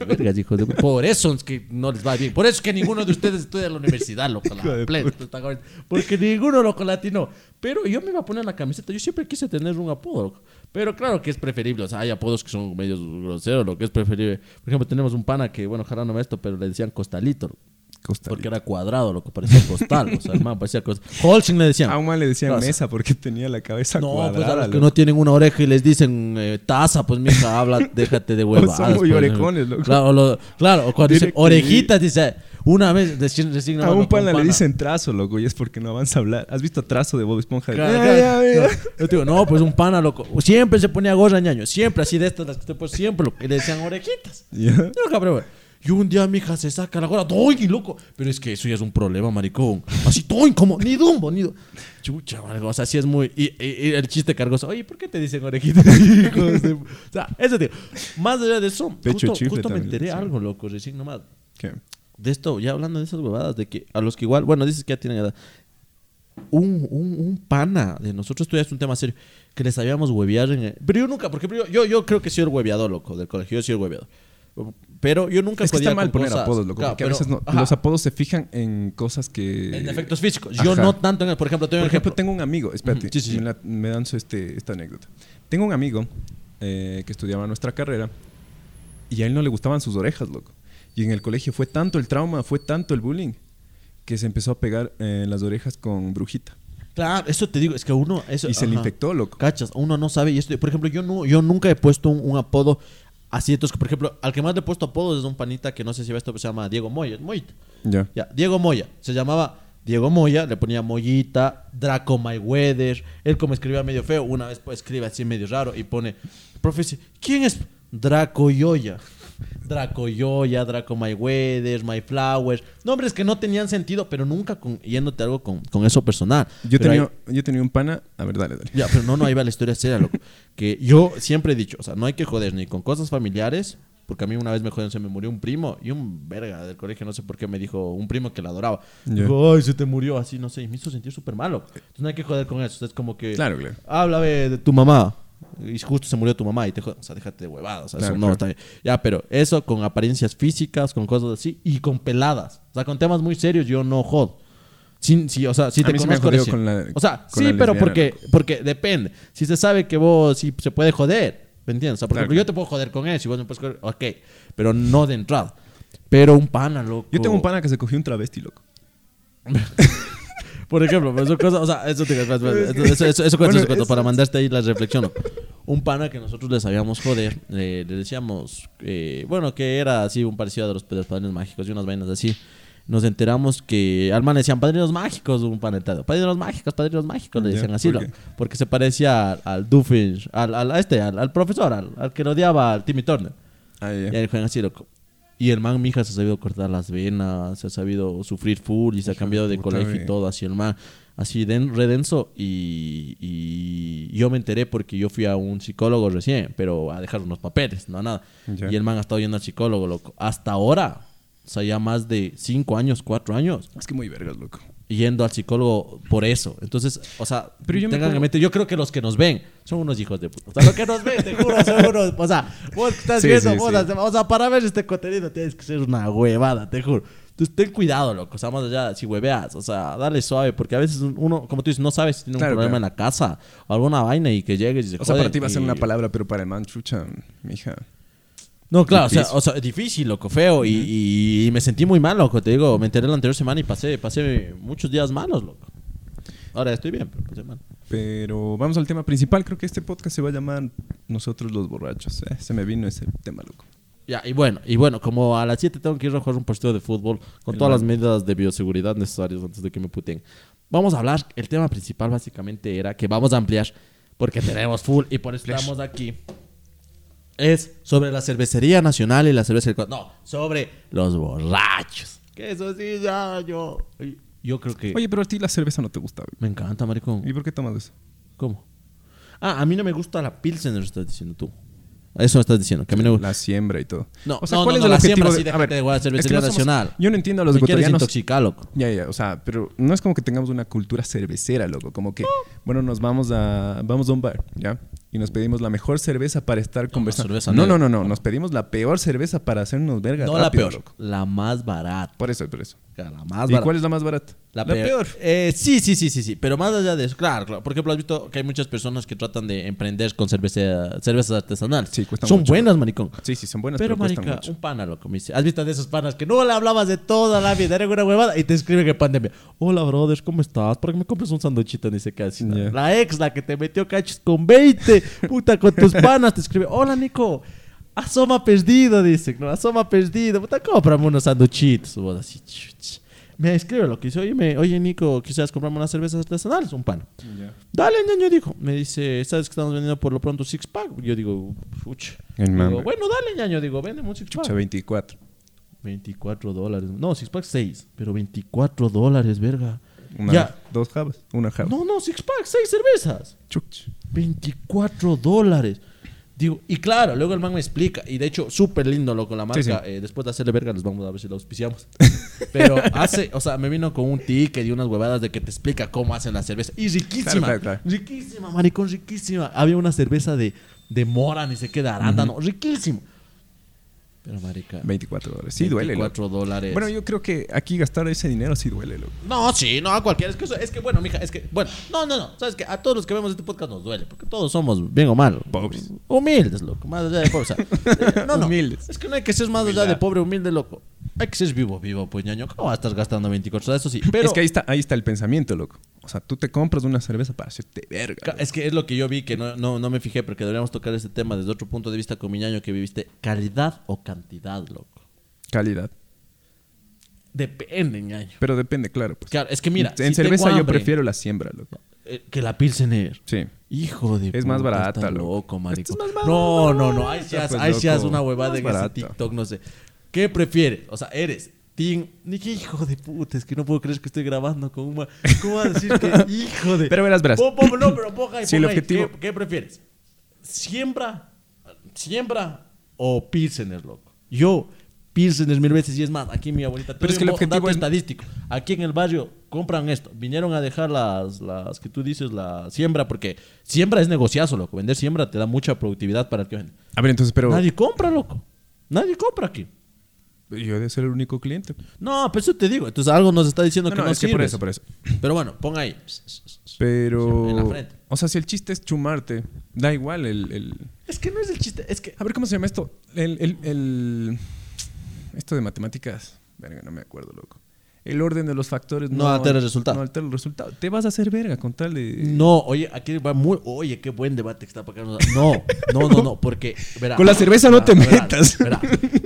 Vergas, hijo de... Por eso es que no les va bien. Por eso es que ninguno de ustedes estudia en la universidad, loco. De La plena, esta cabrón. Porque ninguno, loco, latino. Pero yo me iba a poner la camiseta. Yo siempre quise tener un apodo, loco. Pero claro que es preferible. O sea, hay apodos que son medios groseros, lo que es preferible. Por ejemplo, tenemos un pana que, bueno, ojalá no esto, pero le decían costalito. loco. Costa Porque era cuadrado, loco. Parecía costal. o sea, el man parecía costal. Holcing le decían. A un man le decían Taza. mesa porque tenía la cabeza No, cuadrada. pues a los que loco. no tienen una oreja y les dicen eh, taza, pues mija, habla, déjate de huevadas. son muy pues. orejones, loco. Claro, lo- cuando dicen orejitas, dice, una vez A un pana le dicen trazo, loco, y es porque no avanza a hablar. ¿Has visto trazo de Bob Esponja? Claro, claro, claro. Yo te digo, no, pues un pana, loco. Siempre se ponía gorra ñaño, siempre así de estas, las que te pones siempre, loco. Y le decían orejitas. Ya. Yo, cabrón. Y un día mi hija se saca la gorra, ¡doy, loco! Pero es que eso ya es un problema, maricón. Así, ¡doy, como! Ni dumbo, ni dumbo. Chucha, marico, o sea, sí es muy... Y, y- y el chiste cargoso, oye, ¿por qué te dicen orejitas? De- O sea, eso, tío. Más allá de eso, Pecho justo, justo me enteré decían. algo, loco, recién nomás. ¿Qué? de esto, ya hablando de esas huevadas, de que a los que igual, bueno, dices que ya tienen edad. Un, un, un pana de nosotros, esto ya es un tema serio, que les sabíamos huevear en el- Pero yo nunca, porque yo, yo, yo creo que soy el hueveador, loco, del colegio, yo soy el hueveador. Pero yo nunca Es que está mal poner cosas- apodos, loco. Claro, porque a veces no- los apodos se fijan en cosas que. En efectos físicos. Yo Ajá. no tanto en el, por ejemplo, tengo Por un ejemplo, ejemplo. tengo un amigo, espérate, Ujú, sí, sí, sí. Me, la- me danzo este, esta anécdota. Tengo un amigo eh, que estudiaba nuestra carrera y a él no le gustaban sus orejas, loco. Y en el colegio fue tanto el trauma, fue tanto el bullying, que se empezó a pegar eh, en las orejas con brujita. Claro, eso te digo, es que uno. Eso, Y se le infectó, loco. Cachas, uno no sabe. Y esto, por ejemplo, yo, no, yo nunca he puesto un, un apodo así. Entonces, por ejemplo, al que más le he puesto apodos es un panita que no sé si ve esto, pero se llama Diego Moya. Moyita. Ya. Ya, Diego Moya. Se llamaba Diego Moya, le ponía Mollita, Draco Mayweather. Él, como escribía medio feo, una vez pues, escribe así medio raro y pone: Profe, ¿quién es Draco Yoya? Draco Yoya, Draco Mayweather, My Flowers. Nombres que no tenían sentido, pero nunca con, yéndote algo con, con eso personal. Yo Pero tenía, ahí- yo tenía un pana. A ver, dale, dale. ya, pero no, no, ahí va la historia seria, loco. Que yo siempre he dicho, o sea, no hay que joder ni con cosas familiares, porque a mí una vez me jodieron, se me murió un primo y un verga del colegio, no sé por qué me dijo, un primo que la adoraba. Ya. Dijo, ay, se te murió así, no sé, y me hizo sentir súper malo. Entonces no hay que joder con eso, es como que, Claro, claro. háblame de tu mamá. Y justo se murió tu mamá y te o sea, déjate de huevadas, o sea, Claro, eso no claro. está bien. Ya, pero eso con apariencias físicas, con cosas así y con peladas. O sea, con temas muy serios yo no jodo. Sí, sí, o sea, si te conozco recién. con la- O sea, sí, pero lesbiana, porque, porque depende. Si se sabe que vos sí se puede joder, ¿me entiendes? O sea, por Claro, ejemplo, yo te puedo joder con eso y vos me puedes joder, ok, pero no de entrada. Pero un pana, loco. Yo tengo un pana que se cogió un travesti, loco. Por ejemplo, pero son cosas, o sea, eso eso, eso, eso, eso cuento, Bueno, eso cuento, para mandarte ahí la reflexión. ¿no? Un pana que nosotros le sabíamos joder, eh, le decíamos, eh, bueno, que era así un parecido a los, de los padrinos mágicos y unas vainas así. Nos enteramos que al man decían padrinos mágicos, un panetado. Padrinos mágicos, padrinos mágicos, le decían así, ¿por porque se parecía al, al al, al, a este, al, al profesor, al, que odiaba al Timmy Turner. Ah, Y ya. ahí juegan así, loco. Y el man, mija, se ha sabido cortar las venas, se ha sabido sufrir full y se ha cambiado de colegio y güey. todo. Así el man, así den, redenso. Y, y yo me enteré porque yo fui a un psicólogo recién, pero a dejar unos papeles, no nada. Ya. Y el man ha estado yendo al psicólogo, loco. Hasta ahora, o sea, ya más de cinco años, cuatro años, Es que muy vergas, loco. Yendo al psicólogo por eso. Entonces, o sea, Pero yo me tengan en pongo- mente, yo creo que los que nos ven son unos hijos de puta. O sea, los que nos ven, te juro, son unos, o sea, vos que estás Sí, viendo, sí, vos, sí. o sea, para ver este contenido tienes que ser una huevada, te juro. Entonces, ten cuidado, loco. O sea, más allá, si hueveas, o sea, dale suave, porque a veces uno, como tú dices, no sabes si tiene un Claro, problema claro. en la casa o alguna vaina y que llegues y se O sea, para ti va a ser y- una palabra, pero para el man, chucha, mija. No, claro, o sea, Difícil. o sea, difícil, loco, feo. y, y- y me sentí muy mal, loco. Te digo, me enteré la anterior semana y pasé, pasé muchos días malos, loco. Ahora estoy bien, pero pasé mal. Pero vamos al tema principal. Creo que este podcast se va a llamar Nosotros los borrachos. Eh, se me vino ese tema, loco. Ya, y bueno, y bueno, como a las 7 tengo que ir a jugar un partido de fútbol con El todas las medidas de bioseguridad necesarias antes de que me puten. Vamos a hablar, el tema principal básicamente era que vamos a ampliar, porque tenemos full y por eso estamos aquí. Es sobre la cervecería nacional y la cerveza del No, sobre los borrachos. Que eso sí, ya, yo. Yo creo que. Oye, pero a ti la cerveza no te gusta. güey. Me encanta, maricón. ¿Y por qué tomas eso? ¿Cómo? Ah, a mí no me gusta la Pilsener, estás diciendo tú. Eso me estás diciendo, que a mí no me gusta. La siembra y todo. No, o sea, no, ¿cuál no, es no, el la objetivo siembra de- sí, a ver, de jugar es que cervecería no somos- nacional. Yo no entiendo a los Me quieres ecuatorianos. intoxicar, loco. Ya, ya, o sea, pero no es como que tengamos una cultura cervecera, loco. Como que, bueno, nos vamos a vamos a un bar, ¿ya? Y nos pedimos la mejor cerveza para estar conversando. cerveza No, negra. no, no, no. Nos pedimos la peor cerveza para hacernos verga No la rápido, peor, loco. la más barata. Por eso, por eso. La más ¿Y barata. cuál es la más barata? La, peor. Eh, sí, sí, sí, sí, sí. Pero más allá de eso, claro, claro. Por ejemplo, has visto que hay muchas personas que tratan de emprender con cerveza, cervezas artesanales. Sí, cuesta Son mucho. buenas, maricón. Sí, sí, son buenas, pero, Pero, cuestan marica, mucho. un pana, loco, me dice. ¿Has visto de esos panas que no le hablabas de toda la vida? Era una huevada y te escribe que pandemia. Hola, brothers, ¿cómo estás? ¿Por qué me compras un sanduchito? Qué así. Ya. La ex, la que te metió cachos con 20. Puta, con tus panas te escribe. Hola, Nico. Asoma perdido, dice. No, asoma perdido. Puta, cómprame unos sanduchitos. Vos así, chuch. Me escribe lo que dice. Oye, me- oye, Nico, quisieras comprarme unas cervezas artesanales. Un pan. Dale, ñaño, dijo. Me dice, ¿sabes que estamos vendiendo por lo pronto six pack? Yo digo, fuch. Digo, bueno, dale, ñaño. Digo, vende un six pack. Chucha, 24. 24 dólares. No, six pack 6. Pero 24 dólares, verga. Una, Ya. Dos jabas. Una jaba. No, no, six pack, 6 cervezas. Chuch. 24 dólares. Digo, y claro, luego el man me explica, y de hecho, súper lindo, loco, la marca. Sí, sí. eh, después de hacerle verga, les vamos a ver si lo auspiciamos. Pero hace, o sea, me vino con un ticket y unas huevadas de que te explica cómo hacen la cerveza. Y riquísima, Claro, claro, claro. riquísima, maricón, riquísima. Había una cerveza de, de mora, ni sé qué, de arándano, riquísimo. Pero, marica, 24 dólares. Sí, duele, loco. 24 dólares. Bueno, yo creo que aquí gastar ese dinero sí duele, loco. No, sí, no, a cualquiera. Es que, es que, bueno, mija, es que, bueno, no, no, no. Sabes que a todos los que vemos este podcast nos duele, porque todos somos, bien o mal, Pobres. Humildes, loco, más allá de pobres. O sea, no, no. Humildes. Es que no hay que ser más allá de pobre, humilde, loco. Hay que ser vivo, vivo, pues ñaño. ¿Cómo vas a estar gastando 24 horas? Eso sí. Pero es que ahí está, ahí está el pensamiento, loco. O sea, tú te compras una cerveza para hacerte verga. Loco. Es que es lo que yo vi, que no, no, no me fijé, porque deberíamos tocar este tema desde otro punto de vista con mi ñaño que viviste. ¿Calidad o cantidad, loco? Calidad. Depende, ñaño. Pero depende, claro. Pues. Claro, es que mira, en si cerveza yo prefiero la siembra, loco. eh, que la Pilsener. Sí. Hijo de Es más barata, loco. loco, marico. Es más no, barata. no, no. Ahí sí Pues, haz una huevada en ese. TikTok, no sé. ¿Qué prefieres? O sea, eres Team... Ni que hijo de puta, es que no puedo creer que estoy grabando con una... ¿Cómo vas a decir que hijo de... Pero verás, verás. Pon- pon- no, pero ponga ahí, Si el objetivo- ¿Qué, qué prefieres? ¿Siembra? ¿Siembra o Pilsener, loco? Yo... Pilsener mil veces y es más, aquí mi abuelita... Pero es que el un objetivo es- estadístico. Aquí en el barrio compran esto. Vinieron a dejar las, las que tú dices, la siembra, porque siembra es negociazo, loco. Vender siembra te da mucha productividad para el que vende. A ver, entonces, pero Nadie compra, loco. Nadie compra aquí. Yo he de ser el único cliente. No, pero eso te digo. Entonces algo nos está diciendo No, que no, no es que por eso, por eso. Pero bueno, pon ahí. Pero. En la frente. O sea, si el chiste es chumarte, da igual el. el- Es que no es el chiste. Es que... A ver, ¿cómo se llama esto? El, el, el- Esto de matemáticas. Verga, no me acuerdo, loco. El orden de los factores No altera el resultado. No altera el resultado. Te vas a hacer verga con tal de. No, oye, aquí va muy... Oye, qué buen debate que está para acá. No, no, no, no, porque... verá, Con la cerveza no te verá, metas.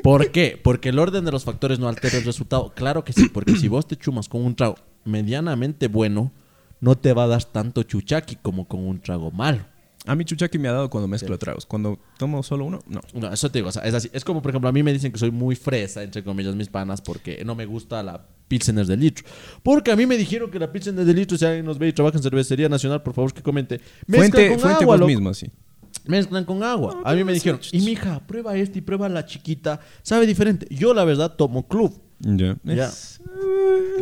¿Por qué? Porque el orden de los factores no altera el resultado. Claro que sí, porque si vos te chumas con un trago medianamente bueno, no te va a dar tanto chuchaqui como con un trago malo. A mí Chuchaki me ha dado cuando mezclo tragos. Cuando tomo solo uno, no. No, eso te digo, o sea, es así. Es como, por ejemplo, a mí me dicen que soy muy fresa, entre comillas, mis panas, porque no me gusta la Pilsener de litro. Porque a mí me dijeron que la Pilsener de litro, si alguien nos ve y trabaja en Cervecería Nacional, por favor que comente. Mezclan Fuente, con fuente agua, vos mismo, sí. Mezclan con agua. No, a mí me dijeron, sí, y mija, prueba este y prueba la chiquita. Sabe diferente. Yo, la verdad, tomo club. Ya. Ya. Es-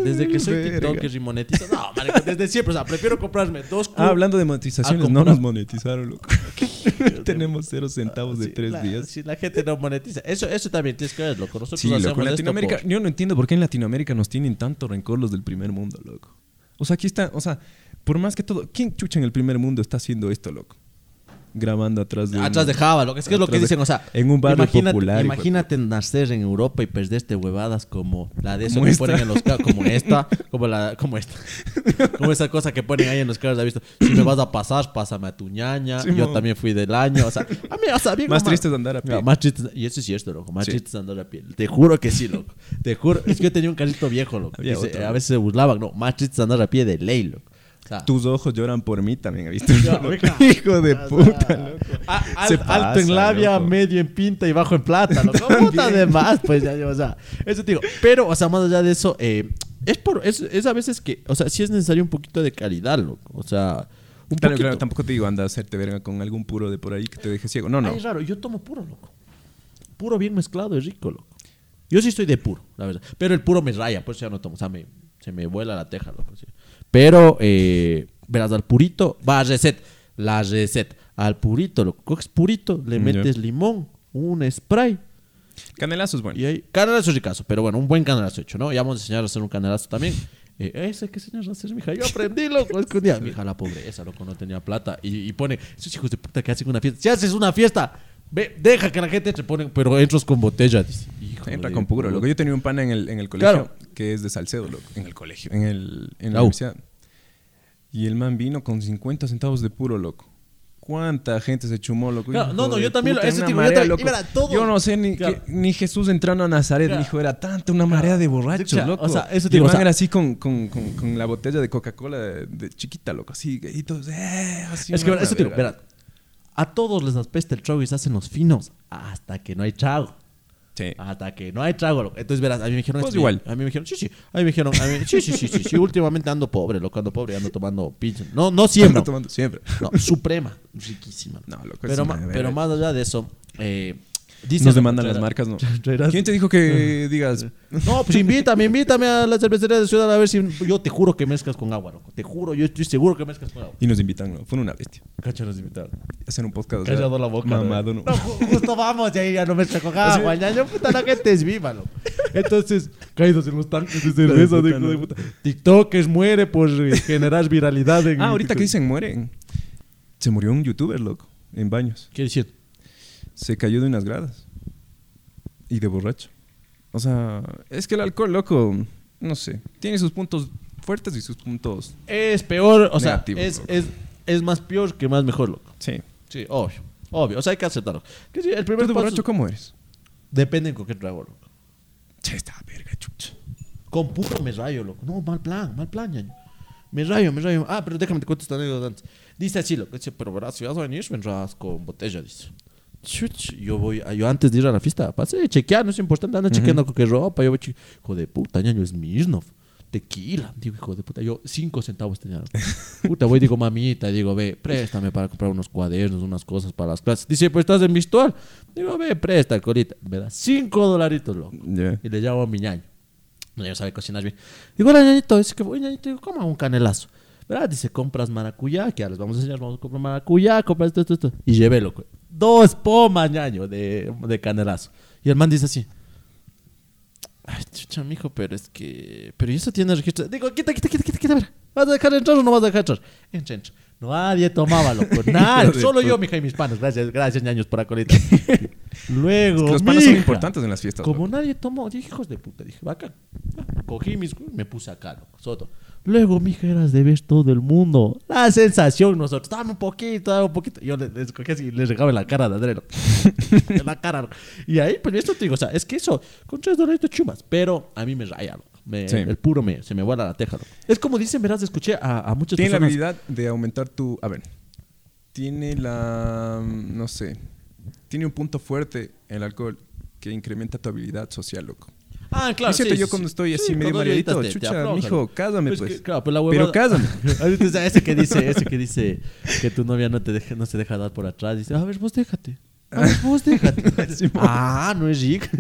Desde que soy. TikToker y monetizo. No, marico, desde siempre. O sea, prefiero comprarme dos. Ah, hablando de monetizaciones, no nos monetizaron, loco. Tenemos cero centavos de Sí, tres la- días. Si la gente no monetiza. Eso, eso también tienes que ver, loco. Nosotros Sí, hacemos loco. En Latinoamérica, por- yo no entiendo por qué en Latinoamérica nos tienen tanto rencor los del primer mundo, loco. O sea, aquí está, o sea, por más que todo, ¿quién chucha en el primer mundo está haciendo esto, loco? Grabando atrás de. Atrás de Java, lo que es que es lo que de- dicen, o sea, en un barrio imagínate, popular, hijo de Imagínate nacer en Europa y perderte huevadas como la de eso Como que esta. ponen en los carros, como esta, como la, como esta, como esa cosa que ponen ahí en los carros, ¿has visto? Si me vas a pasar, pásame a tu ñaña. Yo también fui del año, o sea, a mí, o sea, bien Más triste es andar a pie. No, más triste, y eso es cierto, loco, más Sí. triste es andar a pie. Te juro que sí, loco. Te juro, es que yo tenía un carrito viejo, loco. Se- a veces se burlaban, no, más triste es andar a pie de ley, loco. Sea, Tus ojos lloran por mí también, ¿has visto? Ya, Loco? oiga. Hijo de puta, loco. a- al- Se alto pasa, en labia, loco. medio en pinta y bajo en plata, loco. Puta de más, pues ya, o sea, eso te digo. Pero, o sea, más allá de eso, eh, es por, es, es a veces que, o sea, sí es necesario un poquito de calidad, loco. O sea, un Claro, poquito. claro, tampoco te digo anda a hacerte verga con algún puro de por ahí que te deje ciego. No, no. Ay, es raro, yo tomo puro, loco. Puro bien mezclado es rico, loco. Yo sí estoy de puro, la verdad. Pero el puro me raya, pues ya no tomo. O sea, me, se me vuela la teja, loco. sí. Pero, eh, verás, al purito, va a reset. La reset. Al purito, lo coges purito, le metes limón, un spray. Canelazo es bueno. Y ahí, canelazo es ricazo, pero bueno, un buen canelazo hecho, ¿no? Ya vamos a enseñar a hacer un canelazo también. Eh, ese que enseñar a hacer, mija. Yo aprendí, loco. Es que un día, mija, la pobreza, loco, no tenía plata. Y, y pone, esos hijos de puta que hacen una fiesta. Si haces una fiesta, ve, deja que la gente te pone, pero entras con botella. Dice, hijo Entra con puro, loco. Yo tenía un pana en el, en el colegio Claro. Que es de Salcedo, loco. En el colegio, en, el, en la universidad. Y el man vino con 50 centavos de puro, loco. ¿Cuánta gente se chumó, loco? Claro, no, no, yo también lo- puta, ese tipo, yo marea, también- loco. y verá, todo- Yo no sé ni, Claro. que- ni Jesús entrando a Nazaret, Claro. hijo, era tanta una marea de borrachos, loco. o sea, eso Y te el digo, man o sea- era así con, con, con, con la botella de Coca-Cola de, de chiquita, loco. Así, y todos, eh, así. Es que, una eso te digo, verga. verá, a todos les apesta el trago y se hacen los finos hasta que no hay trago. Sí. Hasta que no hay trago, loco. Entonces verás, a mí me dijeron... Pues igual. A mí me dijeron, sí, sí. A mí me dijeron, a mí- sí, sí, sí, sí, sí. Últimamente ando pobre, loco, ando pobre, ando tomando pinche. No, no siempre. Anda tomando siempre. No, suprema. Riquísima. No, loco, es pero, ma- pero más allá de eso, eh, dice Nos demandan las marcas, ¿no? traerás- ¿Quién te dijo que digas? No, pues invítame, invítame a la cervecería de Ciudad a ver si yo te juro que mezclas con agua, loco. Te juro, yo estoy seguro que mezclas con agua. Y nos invitan, ¿no? Fue una bestia. Cacha nos invitaron. Hacer un podcast. o sea, Callado la boca. Mamado, ¿no? No, ju- justo vamos y ahí ya no mezcla con agua, ñaño, puta, la gente es viva, loco. Entonces, caídos en los tanques de cerveza, puta, de, hijo de no. puta. TikTokers muere por eh, generar viralidad en Ah, ahorita que dicen mueren. Se murió un youtuber, loco, en baños. ¿Qué decir? Se cayó de unas gradas. Y de borracho. O sea, es que el alcohol, loco, no sé. Tiene sus puntos fuertes y sus puntos. Es peor, o sea, es, es, es más peor que más mejor, loco. Sí. Sí, obvio. Obvio, o sea, hay que aceptarlo. Que sí, el ¿Pero primer de paso- borracho cómo eres? Depende con qué trago, loco. Che, está verga, chucha. Con puro me rayo, loco. No, mal plan, mal plan, ñaño. Me rayo, me rayo. Ah, pero déjame te cuento esta anécdota antes. Dice así, loco. Dice, pero verás, si vas a venir, vendrás con botella, dice. Chuch, yo voy, yo antes de ir a la fiesta, pasé, chequear, no es importante, anda chequeando con qué ropa. Yo voy, hijo de puta, ñaño, es Mirnov. Tequila, digo, hijo de puta. Yo, cinco centavos tenía. Puta, voy, digo, mamita, digo, ve, préstame para comprar unos cuadernos, unas cosas para las clases. Dice, pues estás en virtual. Digo, ve, presta, colita. Me da cinco dolaritos, loco. Ya. Y le llamo a mi ñaño. Mi ñaño sabe cocinar bien. Digo, hola ñañito, dice que voy, ñañito, digo, ¿cómo hago un canelazo? ¿Verdad? Dice, compras maracuyá, que ya les vamos a enseñar, vamos a comprar maracuyá, compras esto, esto, esto. Y llevé, loco, dos pomas, ñaño, de, de canelazo. Y el man dice así, ay, chucha, mijo, pero es que, pero ¿y eso tiene registro? Digo, quita, quita, quita, quita, quita, mira. ¿Vas a dejar entrar o no vas a dejar entrar? Entra, entra. Nadie tomaba, loco. De Solo yo, mija y mis panos. Gracias, gracias, ñaños, por acolita. Luego, Es que los panos son importantes en las fiestas. Como nadie tomó, dije, hijos de puta, dije, bacán. Cogí mis, me puse acá, loco, soto. Luego, mija, eras de ver todo el mundo. La sensación, nosotros, dame un poquito, dame un poquito. Yo les, les cogí así y les regaba en la cara de loco. en la cara. Y ahí, pues, esto te digo, o sea, es que eso, con tres dolaritos chumas, pero a mí me raya, loco. Me- Sí. El puro me, se me vuela la teja, loco. Es como dicen, verás, escuché a, a muchas Tiene la personas. habilidad de aumentar tu. A ver. Tiene la. No sé. Tiene un punto fuerte el alcohol que incrementa tu habilidad social, loco. Ah, claro. Me siento sí, yo cuando estoy así Sí, medio mareadito. te- te Chucha, afloja, mijo, cásame, Pues pues. que, claro, pues la Pero huevada- cásame. Ahorita está ese que dice, ese que dice que tu novia no te deja, no se deja dar por atrás. Dice, a ver, vos déjate. Vos déjate. Ah, no es rico.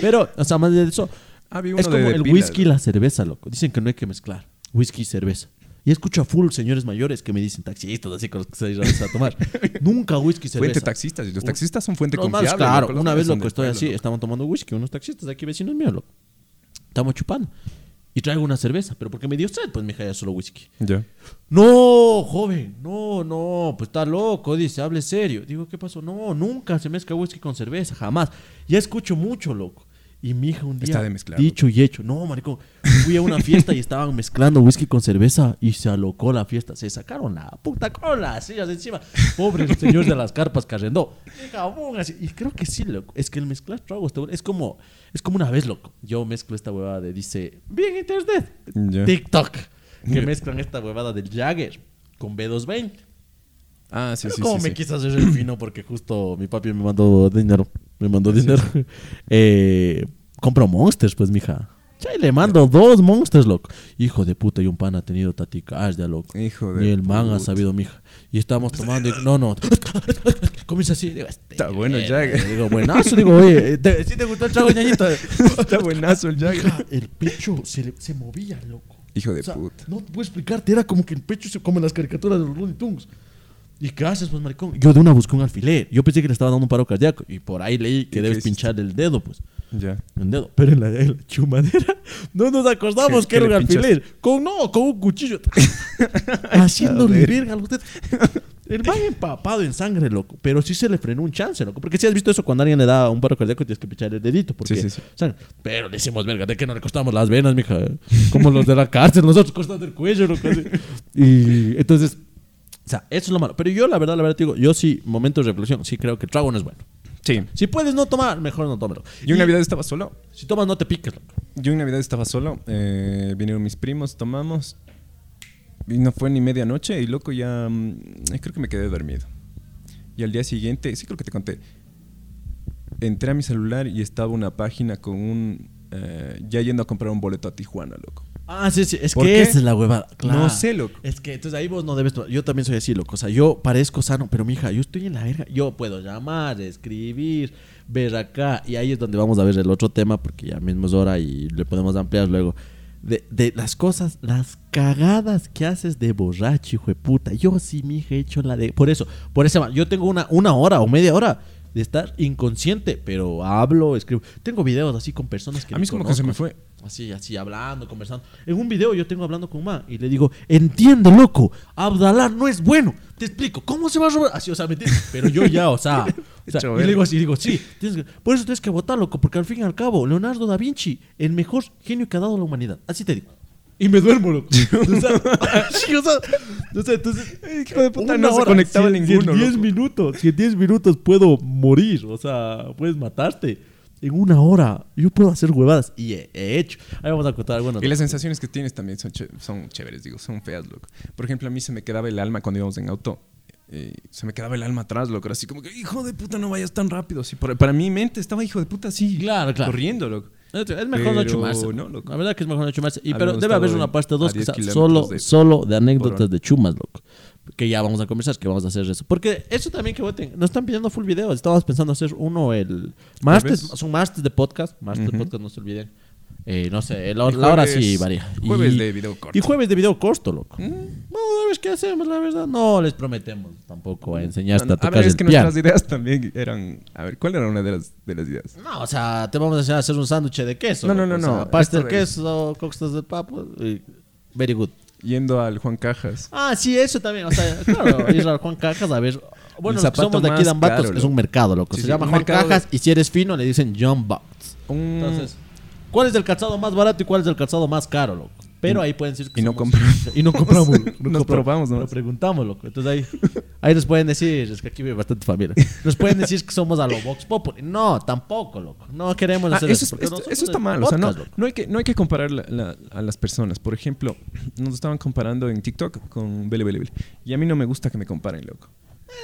Pero, o sea, más de eso, Ah, es como de- el pilas. whisky y la cerveza, loco. Dicen que no hay que mezclar whisky y cerveza. Y escucho a full señores mayores que me dicen taxistas, así con los que se iban a tomar. Nunca whisky y cerveza. Fuente taxistas. Y los taxistas son fuente Los confiable. claro, loco, los una vez loco estoy así, estaban tomando whisky, unos taxistas de aquí vecinos míos, loco. Estamos chupando. Y traigo una cerveza, pero porque me dio sed, pues hija ya solo whisky. Ya. No, joven, no, no, pues está loco, dice, hable serio. Digo, ¿qué pasó? No, nunca se mezcla whisky con cerveza, jamás. Ya escucho mucho, loco. Y mi hija un día, Está de dicho y hecho, no, maricón, fui a una fiesta y estaban mezclando whisky con cerveza y se alocó la fiesta. Se sacaron la puta con las sillas encima. Pobre el señor de las carpas que arrendó. Y creo que sí, loco. Es que el mezclar tragos es como, es como una vez, loco. Yo mezclo esta huevada de, dice, bien internet. TikTok, que mezclan esta huevada del Jagger con B220. Ah, sí, Pero sí, como sí. me sí. quise hacer el fino porque justo mi papi me mandó dinero. Me mandó dinero. Eh, compro monsters, pues, mija. Ya, y le mando dos monsters, loco. Hijo de puta, y un pan ha tenido taticas ya, loco. Hijo de Ni el man ha sabido, mija. Y estábamos tomando y... No, no. Comienza así. Digo, este, Está bueno el Jagger. Digo, buenazo. Digo, oye, ¿te, ¿sí te gustó el trago, ñañito? Está buenazo el Jagger. El pecho se, le- se movía, loco. Hijo de O sea, puta. No te puedo explicarte, era como que el pecho se como en las caricaturas de los Looney Tunes. ¿Y qué haces, pues, maricón? Yo de una busqué un alfiler. Yo pensé que le estaba dando un paro cardíaco. Y por ahí leí ¿Y que debes pinchar el dedo, pues. Ya. El dedo. Pero en la, en la chumadera no nos acordamos ¿Qué- que era un alfiler. Con, no, con un cuchillo. Haciéndole verga a usted. El man empapado en sangre, loco. Pero sí se le frenó un chance, loco. Porque si has visto eso cuando alguien le da un paro cardíaco tienes que pinchar el dedito. Porque, Sí, sí, sí. sangre. Pero le hicimos verga. De que no le costamos las venas, mija. Como los de la cárcel. Nosotros costando el cuello, loco. Y entonces... Sea, eso es lo malo. Pero yo, la verdad, la verdad, te digo, yo sí, momentos de reflexión, sí creo que el trago no es bueno. Sí. Si puedes no tomar, mejor no tómelo. Yo una Navidad estaba solo. Si tomas, no te piques, loco. Yo en Navidad estaba solo. eh, vinieron mis primos, tomamos. Y no fue ni medianoche. Y loco, ya. mm, creo que me quedé dormido. Y al día siguiente, sí creo que te conté. entré a mi celular y estaba una página con un... eh, ya yendo a comprar un boleto a Tijuana, loco. Ah, sí, sí. Es ¿Por que qué? esa es la huevada. No sé, loco. Es que entonces ahí vos no debes. Yo también soy así, loco. O sea, yo parezco sano, pero mija, yo estoy en la verga. Yo puedo llamar, escribir, ver acá. Y ahí es donde vamos a ver el otro tema, porque ya mismo es hora y le podemos ampliar luego. De, de las cosas, las cagadas que haces de borracho, hijo de puta. Yo sí, mija, he hecho la de. Por eso, por eso, yo tengo una, una hora o media hora de estar inconsciente, pero hablo, escribo. Tengo videos así con personas que A mí es como que se me fue. Así, así, hablando, conversando. En un video yo tengo hablando con man y le digo, entiende, loco, Abdalá no es bueno. Te explico, ¿cómo se va a robar? Así, o sea, ¿me entiendes? Pero yo ya, o sea, o sea, y le digo así, digo, sí, tienes que- por eso tienes que votar, loco, porque al fin y al cabo, Leonardo da Vinci, el mejor genio que ha dado la humanidad. Así te digo. Y me duermo, loco. O sea, sí, o sea, o sea, entonces, Hijo de puta, no se conectaba si en- ninguno, Si en 10 loco. minutos, si en 10 minutos puedo morir, o sea, puedes matarte. En una hora yo puedo hacer huevadas y he, he hecho. Ahí vamos a contar algunas. Y las sensaciones que tienes también son, son chéveres, digo, son feas, loco. Por ejemplo, a mí se me quedaba el alma cuando íbamos en auto. eh, se me quedaba el alma atrás, loco. Así como que, hijo de puta, no vayas tan rápido. Así, por- para mi mente estaba, hijo de puta, así. Claro, claro. Corriendo, loco. Es mejor no chumarse. no, loco. La verdad que es mejor no chumarse. Y, pero debe haber una parte a 2 que 10 sea kilómetros solo, de- solo de anécdotas de chumas, loco. Que ya vamos a conversar, que vamos a hacer eso. Porque eso también que voten. Nos están pidiendo full videos. Estábamos pensando hacer uno el martes. Son martes de podcast. Martes de podcast, no se olviden. Eh, no sé, la, la hora sí varía. jueves Y- de video corto. Y jueves de video corto, loco. Mm. No, ¿sabes qué hacemos, la verdad? No les prometemos tampoco a enseñarte No, a no, a tocar ver, es el que piano. nuestras ideas también eran. A ver, ¿cuál era una de las, de las ideas? No, o sea, te vamos a enseñar a hacer un sándwich de queso. No, no, no, O sea, no. Pasta de queso, costas de papo. y- Very good. Yendo al Juan Cajas. Ah, sí, eso también. O sea, claro, ir a Juan Cajas a ver. Bueno, los que somos de aquí de Ambatos caro, es un mercado, loco. Sí, Se sí, llama Juan mercado Cajas y si eres fino le dicen John Box. Un- Entonces, ¿cuál es el calzado más barato y cuál es el calzado más caro, loco? Pero ahí pueden decir que y no somos- compramos. Y no compramos. no Nos probamos Lo nomás. preguntamos, loco. Entonces ahí, ahí nos pueden decir, es que aquí vive bastante familia. Nos pueden decir que somos a lo Vox Populi. No, tampoco, loco. No queremos Ah, hacer eso, eso. es- porque esto- nosotros eso está es mal. o sea, no, podcast, no, hay que, no hay que comparar la- la- a las personas. Por ejemplo, nos estaban comparando en TikTok con Bele Bele Bele. Y a mí no me gusta que me comparen, loco.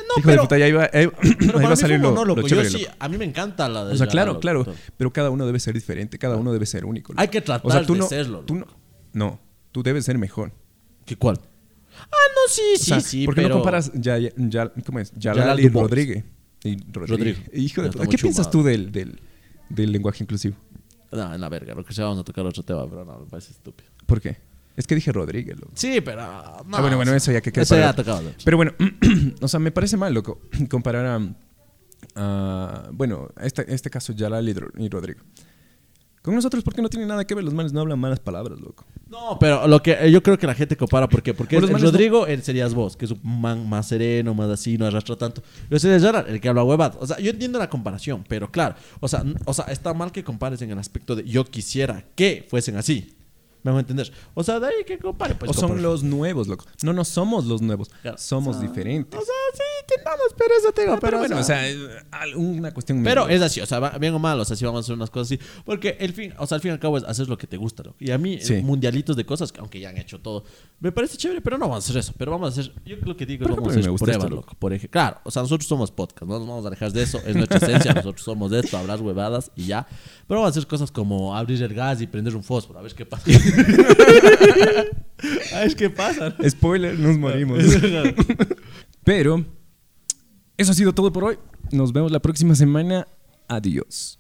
No, Hijo de pero- puta, ya iba, ahí Pero para a salir lo, no, loco. lo Yo sí, a mí me encanta la de O sea, claro, claro. Pero cada uno debe ser diferente. Cada uno debe ser único. Hay que tratar O sea, tú de no, serlo, Tú no, no, tú debes ser mejor. ¿Qué cuál? Ah, no, sí, O sí, sea, sí. ¿Por qué pero... no comparas ya, ya, ya- ¿cómo es? Yalal y. Rodríguez. Y. Rodrigo. Hijo de puta, ¿Qué piensas tú del, del, del lenguaje inclusivo? No, en la verga, lo que sea, vamos a tocar otro tema, pero no, me parece estúpido. ¿Por qué? Es que dije Rodríguez, loco. Sí, pero. ah, No, Ah, bueno, bueno, eso ya que quede Eso ya otro. tocado. Pero bueno, o sea, me parece mal, loco, comparar a, a- bueno, este, este caso Yalal y, y Rodrigo. Con nosotros, porque no tiene nada que ver, los manes no hablan malas palabras, loco. No, pero lo que eh, yo creo que la gente compara, ¿por qué? Porque los el no- Rodrigo él serías vos, que es un man más sereno, más así, no arrastra tanto. Yo sería Yara, el que habla huevadas. O sea, yo entiendo la comparación, pero claro, o sea, o sea, está mal que compares en el aspecto de yo quisiera que fuesen así. ¿Me hago a entender? O sea, de ahí que compare, pues. o son compare. los nuevos, loco. No, no somos los nuevos, Claro. somos O sea, diferentes. O sea, sí, intentamos, pero eso tengo, pero, pero, bueno, o o sea, una cuestión... Pero es así, o sea, bien o mal, o sea, si vamos a hacer unas cosas así. Porque el fin, o sea, al fin y al cabo es hacer lo que te gusta, loco. Y a mí, Sí. mundialitos de cosas, que aunque ya han hecho todo, me parece chévere, pero no vamos a hacer eso. Pero vamos a hacer, yo lo que digo es vamos a hacer esto, loco. Por ejemplo, claro, o sea, nosotros somos podcast, no nos vamos a alejar de eso, es nuestra esencia, nosotros somos de esto, hablar huevadas y ya. Pero vamos a hacer cosas como abrir el gas y prender un fósforo, a ver qué pasa. A ver qué pasa. Spoiler, nos morimos. Pero eso ha sido todo por hoy. Nos vemos la próxima semana. Adiós.